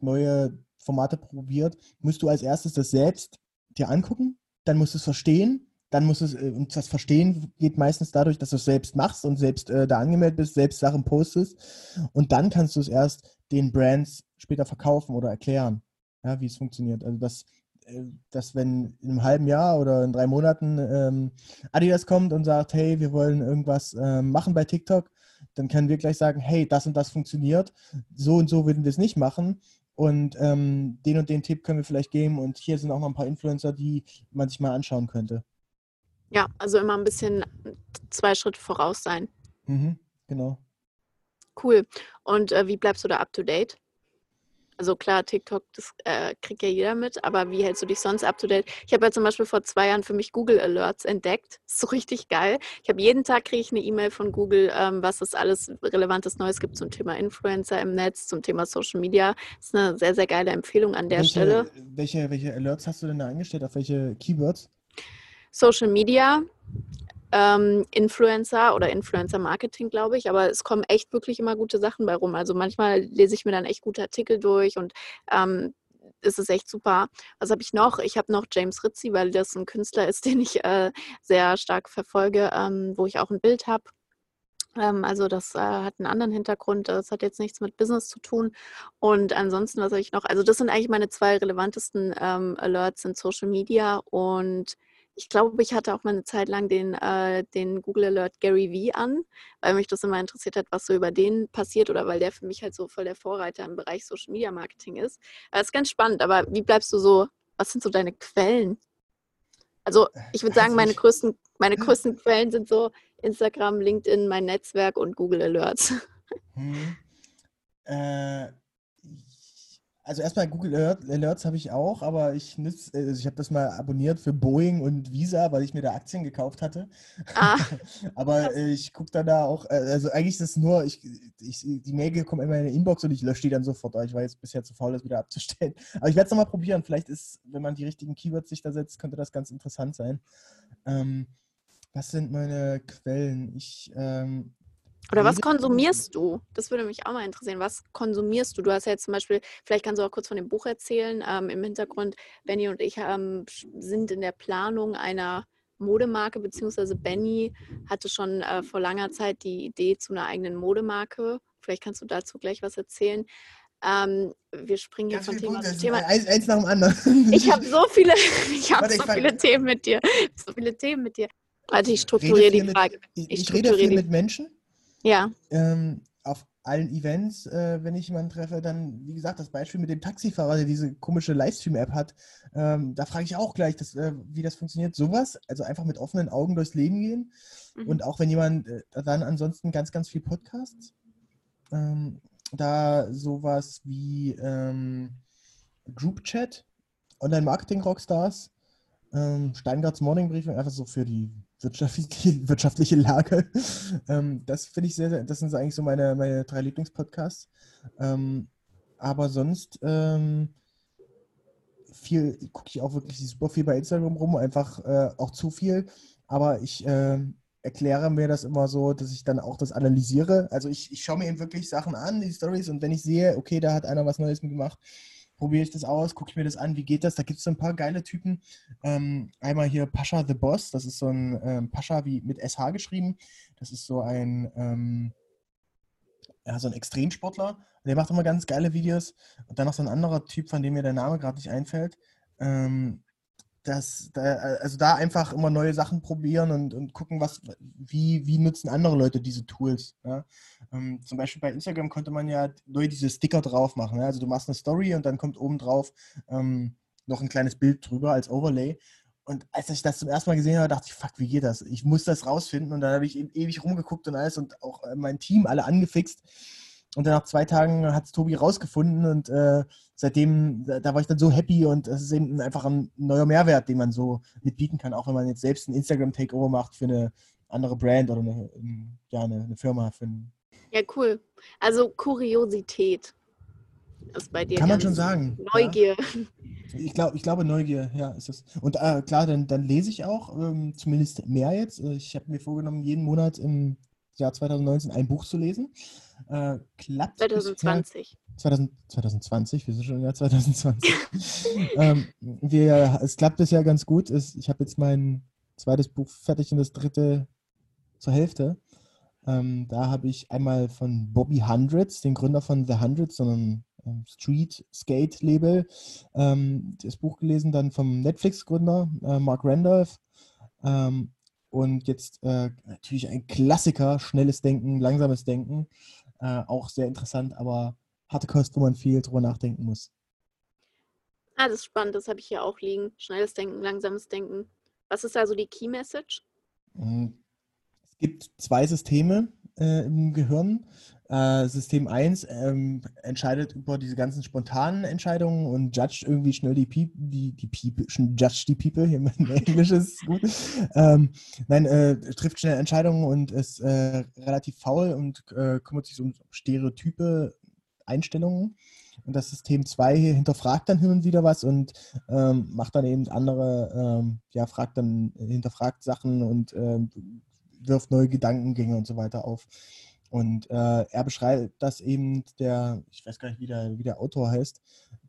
neue Formate probiert, musst du als erstes das selbst dir angucken, dann musst du es verstehen, dann musst du es, äh, und das Verstehen geht meistens dadurch, dass du es selbst machst und selbst äh, da angemeldet bist, selbst Sachen postest und dann kannst du es erst den Brands später verkaufen oder erklären, ja, wie es funktioniert. Also das äh, dass wenn in einem halben Jahr oder in drei Monaten ähm, Adidas kommt und sagt, hey, wir wollen irgendwas ähm, machen bei TikTok, dann können wir gleich sagen, hey, das und das funktioniert, so und so würden wir es nicht machen und ähm, den und den Tipp können wir vielleicht geben und hier sind auch noch ein paar Influencer, die man sich mal anschauen könnte. Ja, also immer ein bisschen zwei Schritte voraus sein. Mhm, genau. Cool. Und äh, wie bleibst du da up to date? Also klar, TikTok, das äh, kriegt ja jeder mit, aber wie hältst du dich sonst up to date? Ich habe ja zum Beispiel vor zwei Jahren für mich Google Alerts entdeckt. Das [laughs] ist so richtig geil. Ich habe jeden Tag kriege ich eine E-Mail von Google, ähm, was es alles Relevantes Neues gibt zum Thema Influencer im Netz, zum Thema Social Media. Das ist eine sehr, sehr geile Empfehlung an der welche, Stelle. Welche, welche Alerts hast du denn da eingestellt? Auf welche Keywords? Social Media, ähm, Influencer oder Influencer-Marketing, glaube ich. Aber es kommen echt wirklich immer gute Sachen bei rum. Also manchmal lese ich mir dann echt gute Artikel durch und ähm, ist es echt super. Was habe ich noch? Ich habe noch James Ritzi, weil das ein Künstler ist, [laughs] den ich äh, sehr stark verfolge, ähm, wo ich auch ein Bild habe. Ähm, also das äh, hat einen anderen Hintergrund. Das hat jetzt nichts mit Business zu tun. Und ansonsten, was habe ich noch? Also das sind eigentlich meine zwei relevantesten ähm, Alerts in Social Media und ich glaube, ich hatte auch mal eine Zeit lang den, äh, den Google Alert Gary Vee an, weil mich das immer interessiert hat, was so über den passiert oder weil der für mich halt so voll der Vorreiter im Bereich Social Media Marketing ist. Das ist ganz spannend, aber wie bleibst du so, was sind so deine Quellen? Also ich würde sagen, meine [laughs] größten, meine größten Quellen sind so Instagram, LinkedIn, mein Netzwerk und Google Alerts. [laughs] Hm. Äh, also erstmal Google Alerts habe ich auch, aber ich also ich habe das mal abonniert für Boeing und Visa, weil ich mir da Aktien gekauft hatte. Ah, [laughs] aber äh, ich gucke dann da auch, äh, also eigentlich ist es nur, ich, ich, die Mail kommt immer in die Inbox und ich lösche die dann sofort. Ich war jetzt bisher zu faul, das wieder abzustellen. [laughs] Aber ich werde es nochmal probieren. Vielleicht ist, wenn man die richtigen Keywords sich da setzt, könnte das ganz interessant sein. Ähm, was sind meine Quellen? Ich ähm, oder was konsumierst du? Das würde mich auch mal interessieren. Was konsumierst du? Du hast ja jetzt zum Beispiel, vielleicht kannst du auch kurz von dem Buch erzählen. Ähm, Im Hintergrund, Benny und ich ähm, sind in der Planung einer Modemarke, beziehungsweise Benny hatte schon äh, vor langer Zeit die Idee zu einer eigenen Modemarke. Vielleicht kannst du dazu gleich was erzählen. Ähm, wir springen hier von Thema zu Thema. Eins, eins, nach dem anderen. [laughs] Ich habe so viele, ich habe so viele Themen mit dir. So viele Themen mit dir. Warte, ich strukturiere die Frage. Mit, ich, ich rede viel mit Menschen ja. Ähm, auf allen Events, äh, wenn ich jemanden treffe, dann, wie gesagt, das Beispiel mit dem Taxifahrer, der diese komische Livestream-App hat, ähm, da frage ich auch gleich, dass, äh, wie das funktioniert. Sowas, also einfach mit offenen Augen durchs Leben gehen. Mhm. Und auch wenn jemand, äh, dann ansonsten ganz, ganz viel Podcasts. Ähm, da sowas wie ähm, Group Chat, Online-Marketing-Rockstars, ähm, Steingarts Morning Briefing, einfach so für die wirtschaftliche, [laughs] wirtschaftliche Lage. Ähm, das finde ich sehr, sehr, das sind eigentlich so meine, meine drei Lieblingspodcasts. Ähm, aber sonst ähm, viel gucke ich auch wirklich super viel bei Instagram rum, einfach äh, auch zu viel. Aber ich äh, erkläre mir das immer so, dass ich dann auch das analysiere. Also ich, ich schaue mir eben wirklich Sachen an, die Stories, und wenn ich sehe, okay, da hat einer was Neues gemacht, probiere ich das aus, gucke ich mir das an, wie geht das? Da gibt es so ein paar geile Typen. Ähm, einmal hier Pascha the Boss, das ist so ein ähm, Pascha wie mit SH geschrieben. Das ist so ein, ähm, ja, so ein Extremsportler. Der macht immer ganz geile Videos. Und dann noch so ein anderer Typ, von dem mir der Name gerade nicht einfällt. Ähm, das, da, also da einfach immer neue Sachen probieren und, und gucken, was, wie, wie nutzen andere Leute diese Tools. Ja? Ähm, zum Beispiel bei Instagram konnte man ja neu diese Sticker drauf machen. Ja? Also du machst eine Story und dann kommt oben drauf ähm, noch ein kleines Bild drüber als Overlay. Und als ich das zum ersten Mal gesehen habe, dachte ich, fuck, wie geht das? Ich muss das rausfinden. Und dann habe ich ewig rumgeguckt und alles und auch äh, mein Team alle angefixt. Und dann nach zwei Tagen hat es Tobi rausgefunden und äh, seitdem, da, da, war ich dann so happy und es ist eben einfach ein neuer Mehrwert, den man so mitbieten kann, auch wenn man jetzt selbst ein Instagram-Takeover macht für eine andere Brand oder eine, ja, eine, eine Firma. Für ein ja, cool. Also Kuriosität ist bei dir. Kann man schon sagen. Neugier. Ja. Ich, glaub, ich glaube, Neugier, ja, ist es. Und äh, klar, dann, dann lese ich auch, ähm, zumindest mehr jetzt. Ich habe mir vorgenommen, jeden Monat im Jahr 2019 ein Buch zu lesen. Äh, klappt 2020. 2000, 2020, wir sind schon im Jahr 2020. [laughs] ähm, wir, es klappt bisher ganz gut. Es, ich habe jetzt mein zweites Buch fertig und das dritte zur Hälfte. Ähm, da habe ich einmal von Bobby Hundreds, den Gründer von The Hundreds, sondern ähm, Street Skate Label, ähm, das Buch gelesen, dann vom Netflix-Gründer äh, Mark Randolph. Und jetzt äh, natürlich ein Klassiker, schnelles Denken, langsames Denken. Äh, auch sehr interessant, aber harte Kost, wo man viel drüber nachdenken muss. Ah, das ist spannend, das habe ich hier auch liegen. Schnelles Denken, langsames Denken. Was ist also die Key Message? Mhm. Es gibt zwei Systeme äh, im Gehirn. Äh, System 1 ähm, entscheidet über diese ganzen spontanen Entscheidungen und judge irgendwie schnell die People, die, die People, judge die People, [laughs] hier mein Englisch ist gut. Ähm, nein, äh, trifft schnell Entscheidungen und ist äh, relativ faul und äh, kümmert sich um Stereotype, Einstellungen. Und das System 2 hinterfragt dann hin und wieder was und ähm, macht dann eben andere, ähm, ja, fragt dann, hinterfragt Sachen und ähm, wirft neue Gedankengänge und so weiter auf. Und äh, er beschreibt das eben, der, ich weiß gar nicht, wie der, wie der Autor heißt,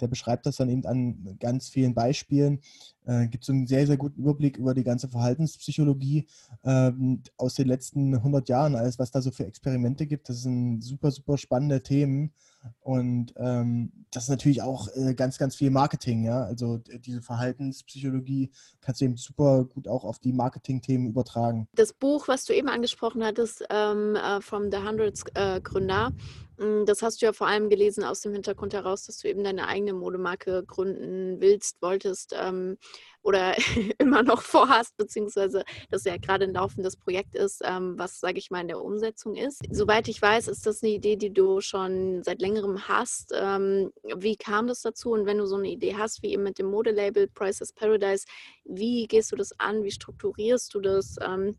der beschreibt das dann eben an ganz vielen Beispielen. Äh, gibt so einen sehr, sehr guten Überblick über die ganze Verhaltenspsychologie äh, aus den letzten 100 Jahren, alles, was da so für Experimente gibt. Das sind super, super spannende Themen. Und ähm, das ist natürlich auch äh, ganz, ganz viel Marketing, ja. Also diese Verhaltenspsychologie kannst du eben super gut auch auf die Marketing-Themen übertragen. Das Buch, was du eben angesprochen hattest, ähm, uh, From the Hundreds äh, Gründer, das hast du ja vor allem gelesen aus dem Hintergrund heraus, dass du eben deine eigene Modemarke gründen willst, wolltest ähm, oder [laughs] immer noch vorhast, beziehungsweise dass ja gerade ein laufendes Projekt ist, ähm, was, sage ich mal, in der Umsetzung ist. Soweit ich weiß, ist das eine Idee, die du schon seit längerem hast. Ähm, wie kam das dazu? Und wenn du so eine Idee hast, wie eben mit dem Modelabel Prices Paradise, wie gehst du das an? Wie strukturierst du das? Ähm,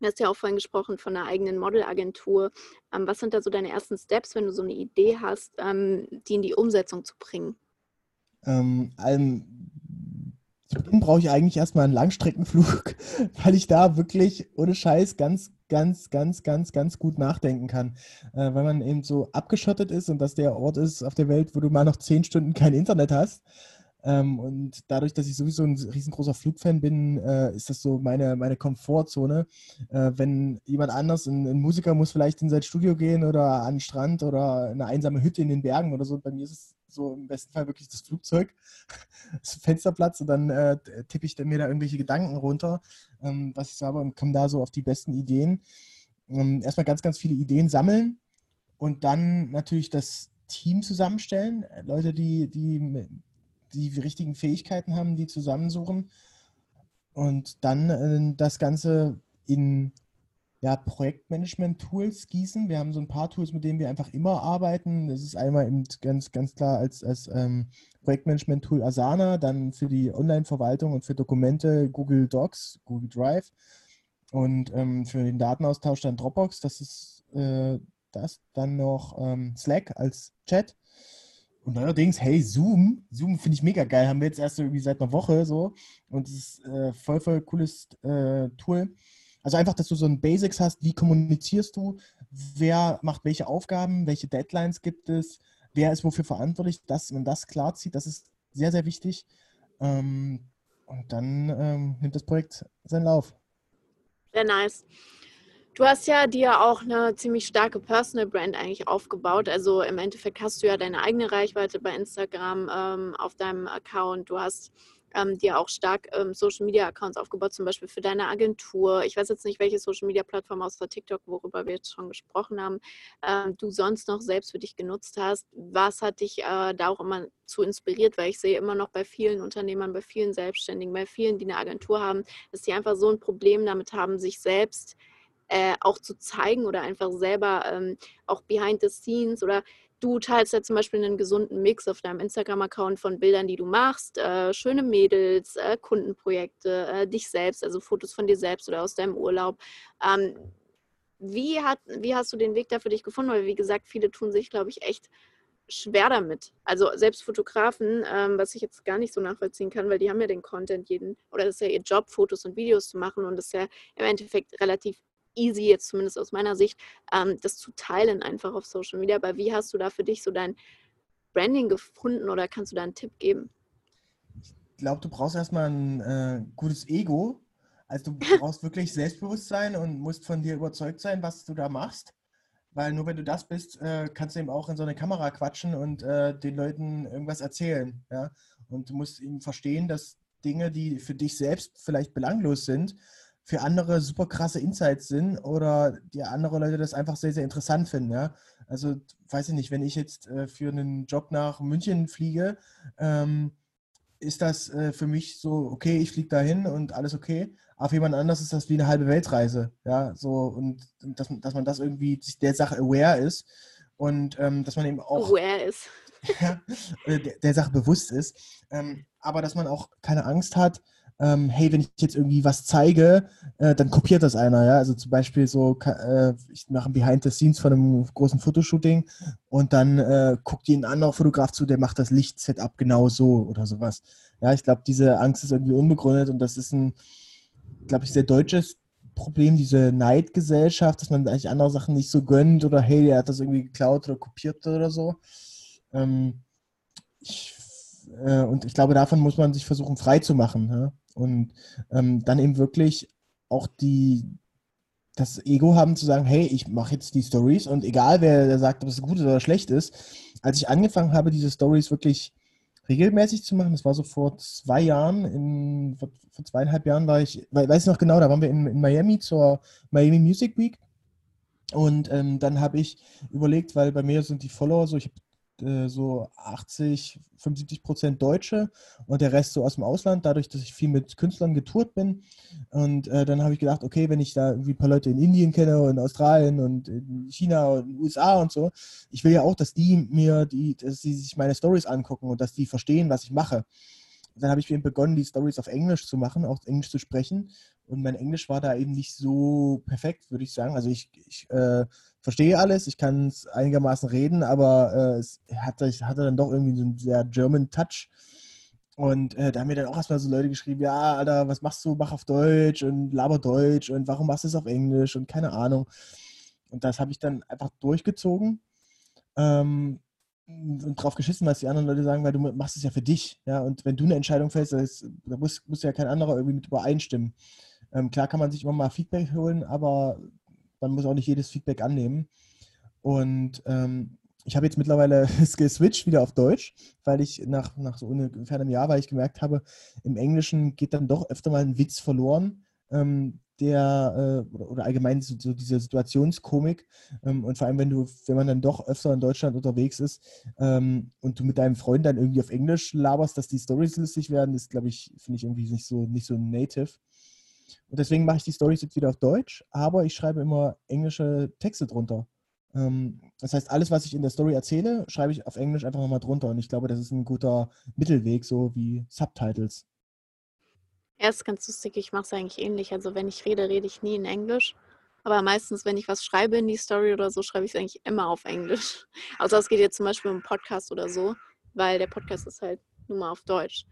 Du hast ja auch vorhin gesprochen von einer eigenen Modelagentur. Ähm, was sind da so deine ersten Steps, wenn du so eine Idee hast, ähm, die in die Umsetzung zu bringen? Ähm, zu Beginn brauche ich eigentlich erstmal einen Langstreckenflug, [laughs] weil ich da wirklich ohne Scheiß ganz, ganz, ganz, ganz, ganz gut nachdenken kann. Äh, weil man eben so abgeschottet ist und dass der Ort ist auf der Welt, wo du mal noch zehn Stunden kein Internet hast. Ähm, und dadurch, dass ich sowieso ein riesengroßer Flugfan bin, äh, ist das so meine, meine Komfortzone. Äh, wenn jemand anders, ein, ein, Musiker muss vielleicht in sein Studio gehen oder an den Strand oder eine einsame Hütte in den Bergen oder so. Bei mir ist es so im besten Fall wirklich das Flugzeug, [laughs] das Fensterplatz und dann äh, tippe ich mir da irgendwelche Gedanken runter, ähm, was ich sage und komme da so auf die besten Ideen. Ähm, erstmal ganz, ganz viele Ideen sammeln und dann natürlich das Team zusammenstellen. Leute, die, die die richtigen Fähigkeiten haben, die zusammensuchen und dann äh, das Ganze in ja, Projektmanagement-Tools gießen. Wir haben so ein paar Tools, mit denen wir einfach immer arbeiten. Das ist einmal eben ganz, ganz klar als, als ähm, Projektmanagement-Tool Asana, dann für die Online-Verwaltung und für Dokumente Google Docs, Google Drive und ähm, für den Datenaustausch dann Dropbox. Das ist äh, das. Dann noch ähm, Slack als Chat und neuerdings, hey, Zoom, Zoom finde ich mega geil, haben wir jetzt erst irgendwie seit einer Woche so. Und es ist äh, voll, voll cooles äh, Tool. Also einfach, dass du so ein Basics hast, wie kommunizierst du, wer macht welche Aufgaben, welche Deadlines gibt es, wer ist wofür verantwortlich, dass man das klar zieht, das ist sehr, sehr wichtig. Ähm, und dann ähm, nimmt das Projekt seinen Lauf. Sehr nice. Du hast ja dir auch eine ziemlich starke Personal Brand eigentlich aufgebaut. Also im Endeffekt hast du ja deine eigene Reichweite bei Instagram ähm, auf deinem Account. Du hast ähm, dir auch stark ähm, Social Media Accounts aufgebaut, zum Beispiel für deine Agentur. Ich weiß jetzt nicht, welche Social Media Plattform außer TikTok, worüber wir jetzt schon gesprochen haben, ähm, du sonst noch selbst für dich genutzt hast. Was hat dich äh, da auch immer zu inspiriert? Weil ich sehe immer noch bei vielen Unternehmern, bei vielen Selbstständigen, bei vielen, die eine Agentur haben, dass die einfach so ein Problem damit haben, sich selbst äh, auch zu zeigen oder einfach selber ähm, auch behind the scenes oder du teilst ja zum Beispiel einen gesunden Mix auf deinem Instagram-Account von Bildern, die du machst, äh, schöne Mädels, äh, Kundenprojekte, äh, dich selbst, also Fotos von dir selbst oder aus deinem Urlaub. Ähm, wie, hat, wie hast du den Weg da für dich gefunden? Weil, wie gesagt, viele tun sich, glaube ich, echt schwer damit. Also selbst Fotografen, ähm, was ich jetzt gar nicht so nachvollziehen kann, weil die haben ja den Content jeden, oder das ist ja ihr Job, Fotos und Videos zu machen und das ist ja im Endeffekt relativ easy, jetzt zumindest aus meiner Sicht, ähm, das zu teilen einfach auf Social Media. Aber wie hast du da für dich so dein Branding gefunden oder kannst du da einen Tipp geben? Ich glaube, du brauchst erstmal ein äh, gutes Ego. Also du brauchst wirklich Selbstbewusstsein und musst von dir überzeugt sein, was du da machst. Weil nur wenn du das bist, äh, kannst du eben auch in so eine Kamera quatschen und äh, den Leuten irgendwas erzählen. Ja? Und du musst eben verstehen, dass Dinge, die für dich selbst vielleicht belanglos sind, für andere super krasse Insights sind oder die andere Leute das einfach sehr, sehr interessant finden. Ja? Also, weiß ich nicht, wenn ich jetzt äh, für einen Job nach München fliege, ähm, ist das äh, für mich so, okay, ich fliege dahin und alles okay. Aber für jemand anders ist das wie eine halbe Weltreise. Ja, so und, und dass, dass man das irgendwie sich der Sache aware ist und ähm, dass man eben auch. Aware ist. [laughs] ja, der, der, Sache bewusst ist. Ähm, aber dass man auch keine Angst hat, ähm, hey, wenn ich jetzt irgendwie was zeige, äh, dann kopiert das einer, ja. Also zum Beispiel so, äh, ich mache ein Behind the Scenes von einem großen Fotoshooting und dann äh, guckt ein anderer Fotograf zu, der macht das Lichtsetup genau so oder sowas. Ja, ich glaube, diese Angst ist irgendwie unbegründet und das ist ein, glaube ich, sehr deutsches Problem, diese Neidgesellschaft, dass man eigentlich andere Sachen nicht so gönnt oder hey, der hat das irgendwie geklaut oder kopiert oder so. Ähm, ich, äh, und ich glaube, davon muss man sich versuchen frei zu machen. Ja? Und ähm, dann eben wirklich auch die, das Ego haben zu sagen, hey, ich mache jetzt die Stories und egal wer sagt, ob es gut oder schlecht ist, als ich angefangen habe, diese Stories wirklich regelmäßig zu machen, das war so vor zwei Jahren, in, vor, vor zweieinhalb Jahren war ich, weiß ich noch genau, da waren wir in, in Miami zur Miami Music Week und ähm, dann habe ich überlegt, weil bei mir sind die Follower so, ich habe äh, so 80, 75 Prozent Deutsche und der Rest so aus dem Ausland, dadurch, dass ich viel mit Künstlern getourt bin. Und äh, dann habe ich gedacht, okay, wenn ich da irgendwie ein paar Leute in Indien kenne und Australien und in China und in den USA und so, ich will ja auch, dass die mir, die, dass sie sich meine Stories angucken und dass die verstehen, was ich mache. dann habe ich eben begonnen, die Stories auf Englisch zu machen, auch Englisch zu sprechen. Und mein Englisch war da eben nicht so perfekt, würde ich sagen. Also ich, ich äh, verstehe alles, ich kann es einigermaßen reden, aber äh, es hatte, hatte dann doch irgendwie so einen sehr German Touch. Und äh, da haben mir dann auch erstmal so Leute geschrieben, ja, Alter, was machst du, mach auf Deutsch und laber Deutsch und warum machst du es auf Englisch und keine Ahnung. Und das habe ich dann einfach durchgezogen ähm, und drauf geschissen, was die anderen Leute sagen, weil du machst es ja für dich. Ja? Und wenn du eine Entscheidung fällst, da muss, muss ja kein anderer irgendwie mit übereinstimmen. Ähm, klar kann man sich immer mal Feedback holen, aber man muss auch nicht jedes Feedback annehmen. Und ähm, ich habe jetzt mittlerweile [laughs] geswitcht wieder auf Deutsch, weil ich nach, nach so ungefähr einem Jahr, weil ich gemerkt habe, im Englischen geht dann doch öfter mal ein Witz verloren, ähm, der äh, oder, allgemein so, so diese Situationskomik ähm, und vor allem, wenn du, wenn man dann doch öfter in Deutschland unterwegs ist ähm, und du mit deinem Freund dann irgendwie auf Englisch laberst, dass die Stories lustig werden, ist, glaube ich, finde ich irgendwie nicht so, nicht so native. Und deswegen mache ich die Stories jetzt wieder auf Deutsch, aber ich schreibe immer englische Texte drunter. Ähm, das heißt, alles, was ich in der Story erzähle, schreibe ich auf Englisch einfach nochmal drunter. Und ich glaube, das ist ein guter Mittelweg, so wie Subtitles. Ja, ist ganz lustig. Ich mache es eigentlich ähnlich. Also, wenn ich rede, rede ich nie in Englisch. Aber meistens, wenn ich was schreibe in die Story oder so, schreibe ich es eigentlich immer auf Englisch. [laughs] Also, es geht jetzt zum Beispiel um einen Podcast oder so, weil der Podcast ist halt nur mal auf Deutsch.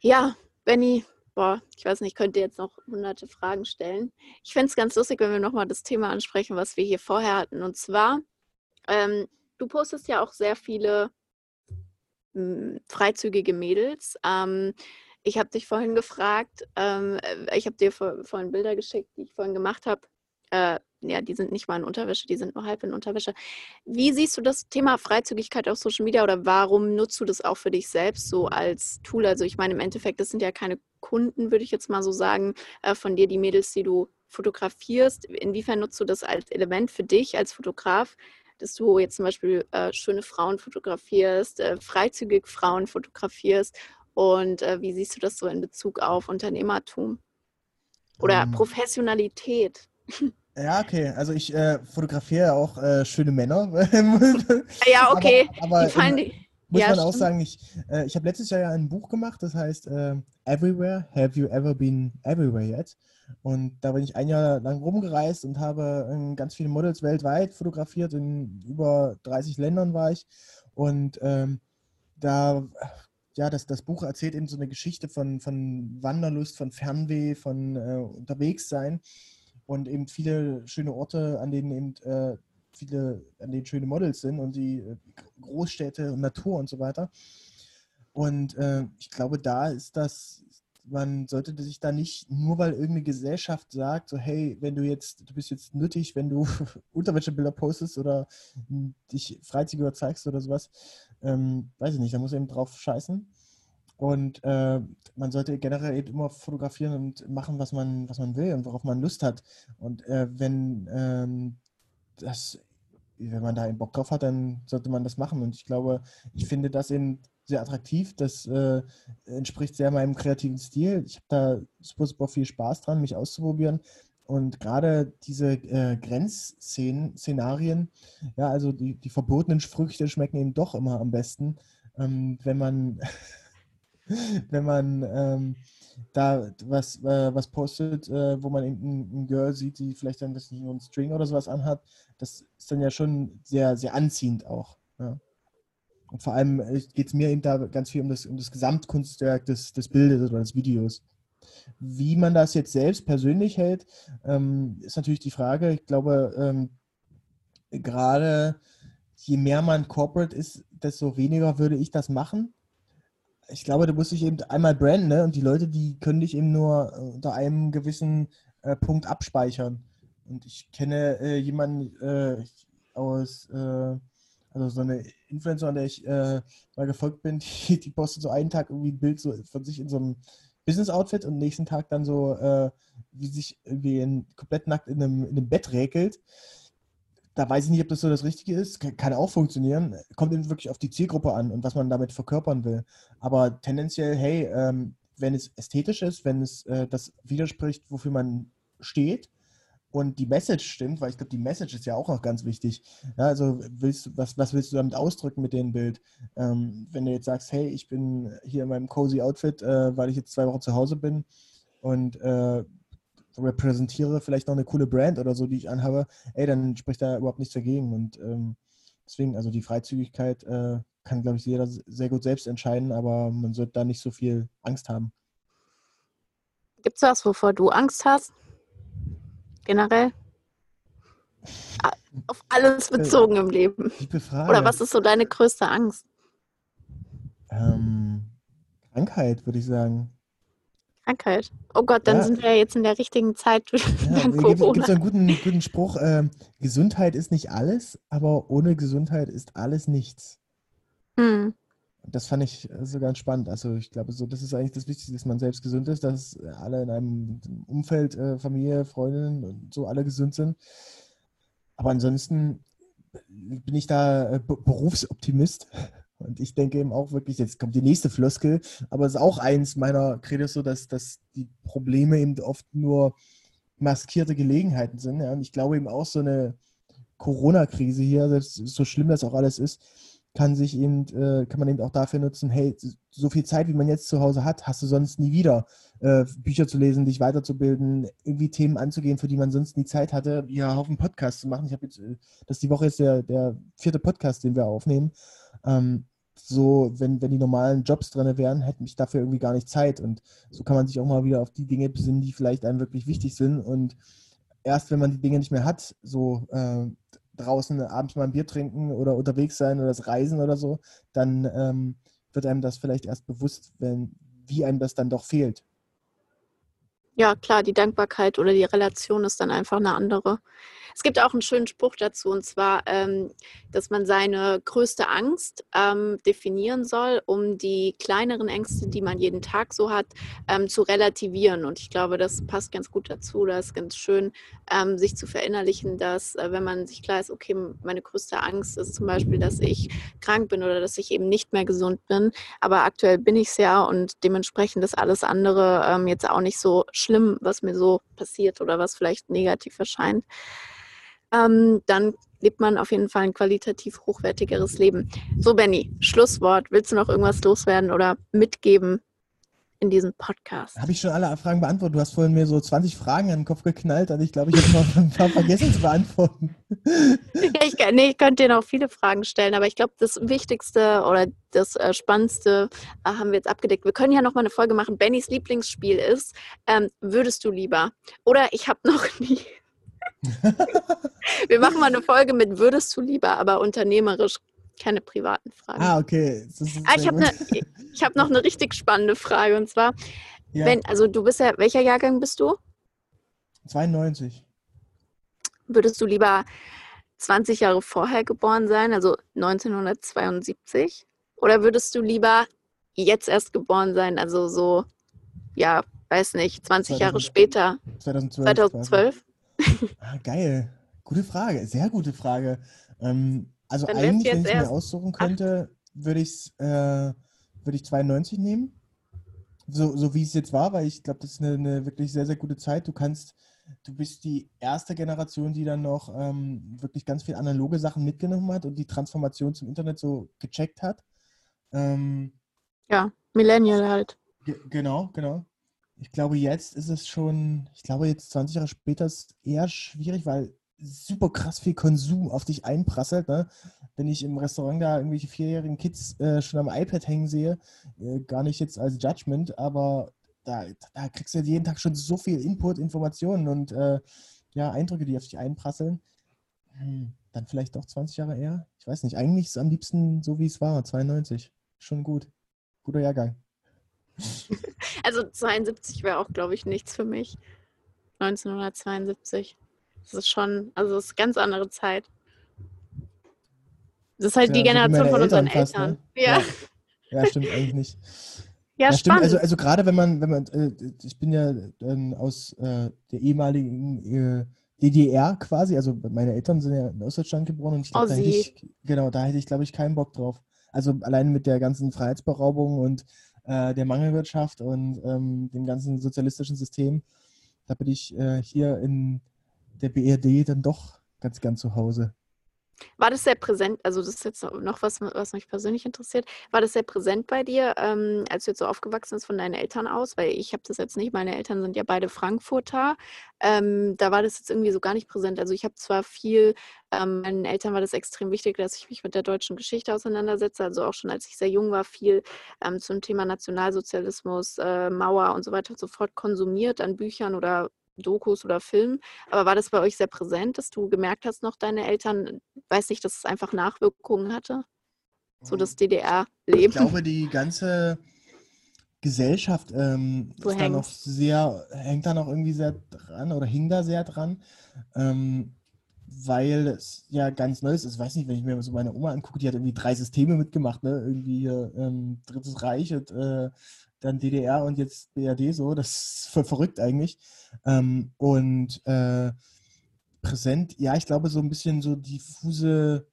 Ja, Benny, boah, ich weiß nicht, ich könnte jetzt noch hunderte Fragen stellen. Ich fände es ganz lustig, wenn wir nochmal das Thema ansprechen, was wir hier vorher hatten. Und zwar, ähm, du postest ja auch sehr viele mh, hm, freizügige Mädels. Ähm, ich habe dich vorhin gefragt, ähm, äh, ich habe dir vor, vorhin Bilder geschickt, die ich vorhin gemacht habe. Äh, ja, die sind nicht mal in Unterwäsche, die sind nur halb in Unterwäsche. Wie siehst du das Thema Freizügigkeit auf Social Media oder warum nutzt du das auch für dich selbst so als Tool? Also ich meine, im Endeffekt, das sind ja keine Kunden, würde ich jetzt mal so sagen, äh, von dir, die Mädels, die du fotografierst. Inwiefern nutzt du das als Element für dich als Fotograf, dass du jetzt zum Beispiel äh, schöne Frauen fotografierst, äh, freizügig Frauen fotografierst und wie siehst du das so in Bezug auf Unternehmertum oder um. Ähm. Professionalität? [laughs] Ja, okay. Also ich äh, fotografiere auch äh, schöne Männer. [laughs] ja, okay. Aber, aber im, muss ja, man auch sagen, ich, äh, ich habe letztes Jahr ja ein Buch gemacht, das heißt äh, Everywhere, Have You Ever Been Everywhere Yet? Und da bin ich ein Jahr lang rumgereist und habe äh, ganz viele Models weltweit fotografiert. In über 30 Ländern war ich. Und ähm, da, ja, das, das Buch erzählt eben so eine Geschichte von, von Wanderlust, von Fernweh, von äh, Unterwegssein und eben viele schöne Orte, an denen eben äh, viele, an denen schöne Models sind und die äh, Großstädte und Natur und so weiter. Und äh, ich glaube, da ist das, man sollte sich da nicht, nur weil irgendeine Gesellschaft sagt, so hey, wenn du jetzt, du bist jetzt nötig, wenn du [laughs] Unterwäschebilder postest oder dich freizügiger zeigst oder sowas, ähm, weiß ich nicht, da muss eben drauf scheißen. Und äh, man sollte generell eben immer fotografieren und machen, was man, was man will und worauf man Lust hat. Und äh, wenn ähm, das, wenn man da einen Bock drauf hat, dann sollte man das machen. Und ich glaube, ich finde das eben sehr attraktiv. Das äh, entspricht sehr meinem kreativen Stil. Ich habe da super, super viel Spaß dran, mich auszuprobieren. Und gerade diese äh, Grenzszenarien, ja, also die, die verbotenen Früchte schmecken eben doch immer am besten, ähm, wenn man, [laughs] [laughs] wenn man ähm, da was, äh, was postet, äh, wo man ein, ein Girl sieht, die vielleicht dann das nicht nur einen String oder sowas anhat. Das ist dann ja schon sehr, sehr anziehend auch. Ja. Und vor allem äh, geht es mir eben da ganz viel um das, um das Gesamtkunstwerk des, des Bildes oder des Videos. Wie man das jetzt selbst persönlich hält, ähm, ist natürlich die Frage. Ich glaube, ähm, gerade je mehr man corporate ist, desto weniger würde ich das machen. Ich glaube, du musst dich eben einmal branden ne? und die Leute, die können dich eben nur äh, unter einem gewissen äh, Punkt abspeichern. Und ich kenne äh, jemanden äh, aus äh, also so eine Influencer, an der ich äh, mal gefolgt bin, [laughs] die, die, postet so einen Tag irgendwie ein Bild so von sich in so einem Business-Outfit und nächsten Tag dann so, wie sich irgendwie in, komplett nackt in einem, in einem Bett räkelt. Da weiß ich nicht, ob das so das Richtige ist. Kann auch funktionieren. Kommt eben wirklich auf die Zielgruppe an und was man damit verkörpern will. Aber tendenziell, hey, ähm, wenn es ästhetisch ist, wenn es äh, das widerspricht, wofür man steht, und die Message stimmt, weil ich glaube, die Message ist ja auch noch ganz wichtig. Ja, also willst, was, was willst du damit ausdrücken mit dem Bild? Ähm, wenn du jetzt sagst, hey, ich bin hier in meinem cozy Outfit, äh, weil ich jetzt zwei Wochen zu Hause bin und äh, repräsentiere vielleicht noch eine coole Brand oder so, die ich anhabe, ey, dann spricht da überhaupt nichts dagegen. Und ähm, deswegen, also die Freizügigkeit äh, kann, glaube ich, jeder sehr gut selbst entscheiden, aber man sollte da nicht so viel Angst haben. Gibt es was, wovor du Angst hast? generell? Auf alles äh, bezogen im Leben. Oder was ist so deine größte Angst? Ähm, Krankheit, würde ich sagen. Krankheit. Oh Gott, dann ja. sind wir ja jetzt in der richtigen Zeit. Ja, [laughs] es gibt so einen guten, guten Spruch, äh, Gesundheit ist nicht alles, aber ohne Gesundheit ist alles nichts. Mhm das fand ich äh, so ganz spannend. Also ich glaube, so das ist eigentlich das Wichtigste, dass man selbst gesund ist, dass alle in einem Umfeld, äh, Familie, Freundinnen und so alle gesund sind. Aber ansonsten bin ich da äh, Berufsoptimist. [laughs] Und ich denke eben auch wirklich, jetzt kommt die nächste Floskel, aber es ist auch eins meiner Credos so, dass, dass die Probleme eben oft nur maskierte Gelegenheiten sind. Ja. Und ich glaube eben auch so eine Corona-Krise hier, so schlimm das auch alles ist, kann sich eben, äh, kann man eben auch dafür nutzen, hey, so viel Zeit, wie man jetzt zu Hause hat, hast du sonst nie wieder. Äh, Bücher zu lesen, dich weiterzubilden, irgendwie Themen anzugehen, für die man sonst nie Zeit hatte, ja, auf einen Podcast zu machen. Ich habe jetzt, äh, das ist die Woche jetzt der, der vierte Podcast, den wir aufnehmen. Ähm, so, wenn, wenn die normalen Jobs drin wären, hätte ich dafür irgendwie gar nicht Zeit. Und so kann man sich auch mal wieder auf die Dinge besinnen, die vielleicht einem wirklich wichtig sind. Und erst wenn man die Dinge nicht mehr hat, so äh, draußen abends mal ein Bier trinken oder unterwegs sein oder das Reisen oder so, dann ähm, wird einem das vielleicht erst bewusst, wenn, wie einem das dann doch fehlt. Ja, klar, die Dankbarkeit oder die Relation ist dann einfach eine andere. Es gibt auch einen schönen Spruch dazu, und zwar, ähm, dass man seine größte Angst ähm, definieren soll, um die kleineren Ängste, die man jeden Tag so hat, ähm, zu relativieren. Und ich glaube, das passt ganz gut dazu. Das ist ganz schön, ähm, sich zu verinnerlichen, dass äh, wenn man sich klar ist, okay, meine größte Angst ist zum Beispiel, dass ich krank bin oder dass ich eben nicht mehr gesund bin. Aber aktuell bin ich es ja und dementsprechend ist alles andere ähm, jetzt auch nicht so schlimm, was mir so passiert oder was vielleicht negativ erscheint, ähm, dann lebt man auf jeden Fall ein qualitativ hochwertigeres Leben. So, Benny, Schlusswort. Willst du noch irgendwas loswerden oder mitgeben in diesem Podcast? Habe ich schon alle Fragen beantwortet? Du hast vorhin mir so 20 Fragen an den Kopf geknallt und ich glaube, ich habe noch ein paar vergessen zu beantworten. ja, ich, nee, ich könnte dir noch viele Fragen stellen, aber ich glaube, das Wichtigste oder das äh, Spannendste äh, haben wir jetzt abgedeckt. Wir können ja noch mal eine Folge machen. Bennys Lieblingsspiel ist, ähm, würdest du lieber? Oder ich habe noch [laughs] nie. wir machen mal eine Folge mit würdest du lieber, aber unternehmerisch keine privaten Fragen. Ah, okay. Ah, ich habe ne, hab noch eine richtig spannende Frage und zwar, ja. wenn, also du bist ja, welcher Jahrgang bist du? 92. Würdest du lieber 20 Jahre vorher geboren sein, also 1972? Oder würdest du lieber jetzt erst geboren sein, also so, ja, weiß nicht, 20 2000, Jahre später? 2012. 2012? Ah, geil. Gute Frage, sehr gute Frage. Ähm, also Dann eigentlich, wenn ich mir aussuchen könnte, würde ich äh, würd ich 92 nehmen. So, so wie es jetzt war, weil ich glaube, das ist eine, eine, wirklich sehr, sehr gute Zeit. Du kannst, du bist die erste Generation, die dann noch ähm, wirklich ganz viel analoge Sachen mitgenommen hat und die Transformation zum Internet so gecheckt hat. Ähm, ja, Millennial halt. Genau, genau. Ich glaube, jetzt ist es schon, ich glaube, jetzt 20 Jahre später ist es eher schwierig, weil super krass viel Konsum auf dich einprasselt. Ne? Wenn ich im Restaurant da irgendwelche vierjährigen Kids äh, schon am iPad hängen sehe, äh, gar nicht jetzt als Judgment, aber da, da kriegst du jeden Tag schon so viel Input, Informationen und äh, ja, Eindrücke, die auf dich einprasseln. Hm, dann vielleicht doch 20 Jahre eher. Ich weiß nicht. Eigentlich ist es am liebsten so, wie es war, 92. Schon gut. Guter Jahrgang. [laughs] Also 72 wäre auch, glaube ich, nichts für mich. 1972. Das ist schon, also das ist eine ganz andere Zeit. Das ist halt ja, die Generation von unseren Eltern. Fast, ne? ja. ja. ja. stimmt eigentlich nicht. [laughs] Ja, ja stimmt. Also, also gerade wenn man, wenn man, äh, ich bin ja äh, aus äh, der ehemaligen äh, DDR quasi, also meine Eltern sind ja in Ostdeutschland geboren und ich glaube, oh, da hätte ich, genau, da hätte ich, glaube ich, keinen Bock drauf. Also allein mit der ganzen Freiheitsberaubung und äh, der Mangelwirtschaft und ähm, dem ganzen sozialistischen System, da bin ich äh, hier in der BRD dann doch ganz, ganz zu Hause. War das sehr präsent, also das ist jetzt noch was, was mich persönlich interessiert, war das sehr präsent bei dir, ähm, als du jetzt so aufgewachsen bist von deinen Eltern aus? Weil ich habe das jetzt nicht, meine Eltern sind ja beide Frankfurter, ähm, da war das jetzt irgendwie so gar nicht präsent. Also ich habe zwar viel, ähm, meinen Eltern war das extrem wichtig, dass ich mich mit der deutschen Geschichte auseinandersetze, also auch schon als ich sehr jung war, viel ähm, zum Thema Nationalsozialismus, äh, Mauer und so weiter sofort konsumiert an Büchern oder Dokus oder Filmen. Aber war das bei euch sehr präsent, dass du gemerkt hast, noch deine Eltern, weiß nicht, dass es einfach Nachwirkungen hatte? So das mhm. DDR-Leben. Ich glaube, die ganze Gesellschaft ähm, [laughs] ist da noch sehr, hängt da noch irgendwie sehr dran oder hing da sehr dran. Ähm, weil es ja ganz neu ist. Ich weiß nicht, wenn ich mir so meine Oma angucke, die hat irgendwie drei Systeme mitgemacht, ne? Irgendwie ähm, Drittes Reich und äh, dann DDR und jetzt BRD so. Das ist voll verrückt eigentlich. Ähm, und äh, präsent, ja, ich glaube, so ein bisschen so diffuse,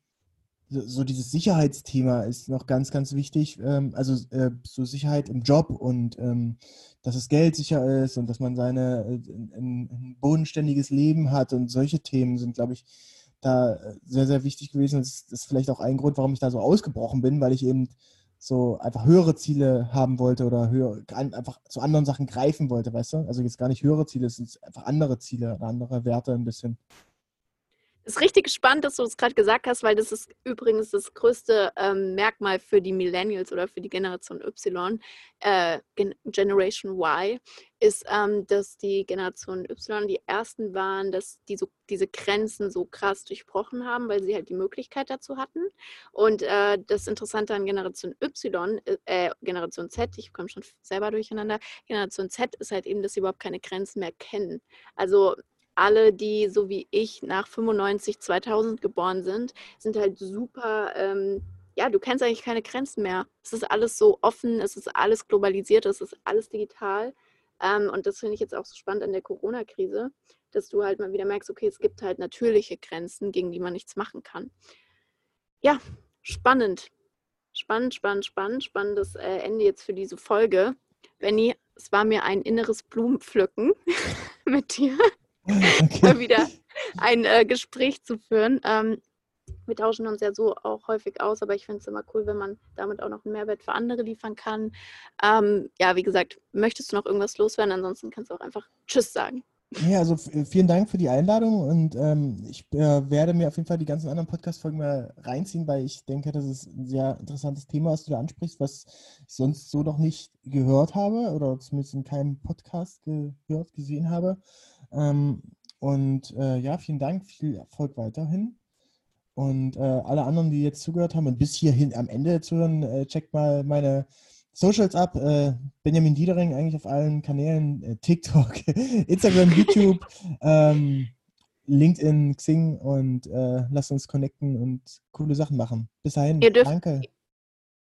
so dieses Sicherheitsthema ist noch ganz, ganz wichtig. Ähm, also äh, so Sicherheit im Job und ähm, dass das Geld sicher ist und dass man seine äh, ein, ein bodenständiges Leben hat und solche Themen sind, glaube ich, da sehr, sehr wichtig gewesen. Das ist vielleicht auch ein Grund, warum ich da so ausgebrochen bin, weil ich eben so einfach höhere Ziele haben wollte oder höher, einfach zu anderen Sachen greifen wollte, weißt du? Also jetzt gar nicht höhere Ziele, es sind einfach andere Ziele andere Werte ein bisschen. Es ist richtig spannend, dass du das gerade gesagt hast, weil das ist übrigens das größte ähm, Merkmal für die Millennials oder für die Generation Y, äh, Gen Generation Y, ist, ähm, dass die Generation Y die ersten waren, dass die so, diese Grenzen so krass durchbrochen haben, weil sie halt die Möglichkeit dazu hatten. Und äh, das Interessante an Generation Y, äh, Generation Z, ich komme schon selber durcheinander, Generation Z ist halt eben, dass sie überhaupt keine Grenzen mehr kennen. Also alle, die so wie ich nach 95, 2000 geboren sind, sind halt super, ähm, ja, du kennst eigentlich keine Grenzen mehr. Es ist alles so offen, es ist alles globalisiert, es ist alles digital. Ähm, und das finde ich jetzt auch so spannend an der Corona-Krise, dass du halt mal wieder merkst, okay, es gibt halt natürliche Grenzen, gegen die man nichts machen kann. Ja, spannend. Spannend, spannend, spannend. Spannendes äh, Ende jetzt für diese Folge. Benny, es war mir ein inneres Blumenpflücken [laughs] mit dir, [laughs] okay. wieder ein äh, Gespräch zu führen. Ähm, wir tauschen uns ja so auch häufig aus, aber ich finde es immer cool, wenn man damit auch noch einen Mehrwert für andere liefern kann. Ähm, ja, wie gesagt, möchtest du noch irgendwas loswerden? Ansonsten kannst du auch einfach Tschüss sagen. Ja, also vielen Dank für die Einladung und ähm, ich äh, werde mir auf jeden Fall die ganzen anderen Podcast-Folgen mal reinziehen, weil ich denke, das ist ein sehr interessantes Thema, was du da ansprichst, was ich sonst so noch nicht gehört habe oder zumindest in keinem Podcast gehört, gesehen habe. Ähm, und äh, ja, vielen Dank, viel Erfolg weiterhin. Und äh, alle anderen, die jetzt zugehört haben und bis hierhin am Ende zuhören, äh, checkt mal meine Socials ab. Äh, Benjamin Diedering eigentlich auf allen Kanälen, äh, TikTok, [laughs] Instagram, [laughs] YouTube, ähm, LinkedIn, Xing und äh, lasst uns connecten und coole Sachen machen. Bis dahin, ihr dürft, danke.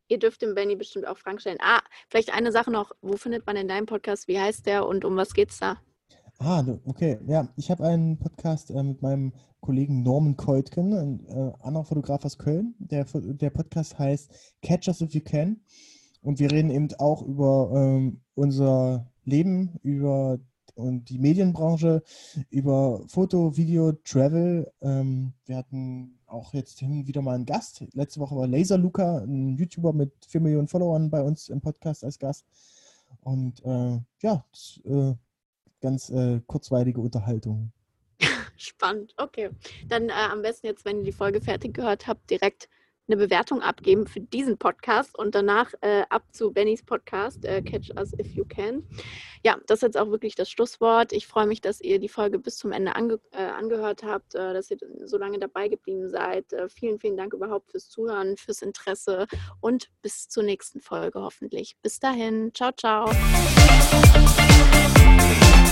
Ihr dürft dem Benny bestimmt auch Fragen stellen. Ah, vielleicht eine Sache noch. Wo findet man denn deinen Podcast? Wie heißt der und um was geht's da? Ah, okay. Ja, ich habe einen Podcast äh, mit meinem Kollegen Norman Keutgen, ein äh, anderer Fotograf aus Köln. Der, der Podcast heißt Catch Us If You Can. Und wir reden eben auch über ähm, unser Leben, über und die Medienbranche, über Foto, Video, Travel. Ähm, wir hatten auch jetzt hin wieder mal einen Gast. Letzte Woche war Laser Luca, ein YouTuber mit 4 Millionen Followern bei uns im Podcast als Gast. Und äh, ja, das, äh, ganz äh, kurzweilige Unterhaltung. [laughs] Spannend, okay. Dann äh, am besten jetzt, wenn ihr die Folge fertig gehört habt, direkt eine Bewertung abgeben für diesen Podcast und danach äh, ab zu Bennys Podcast, äh, Catch Us If You Can. Ja, das ist jetzt auch wirklich das Schlusswort. Ich freue mich, dass ihr die Folge bis zum Ende ange äh, angehört habt, äh, dass ihr so lange dabei geblieben seid. Äh, vielen, vielen Dank überhaupt fürs Zuhören, fürs Interesse und bis zur nächsten Folge hoffentlich. Bis dahin, ciao, ciao.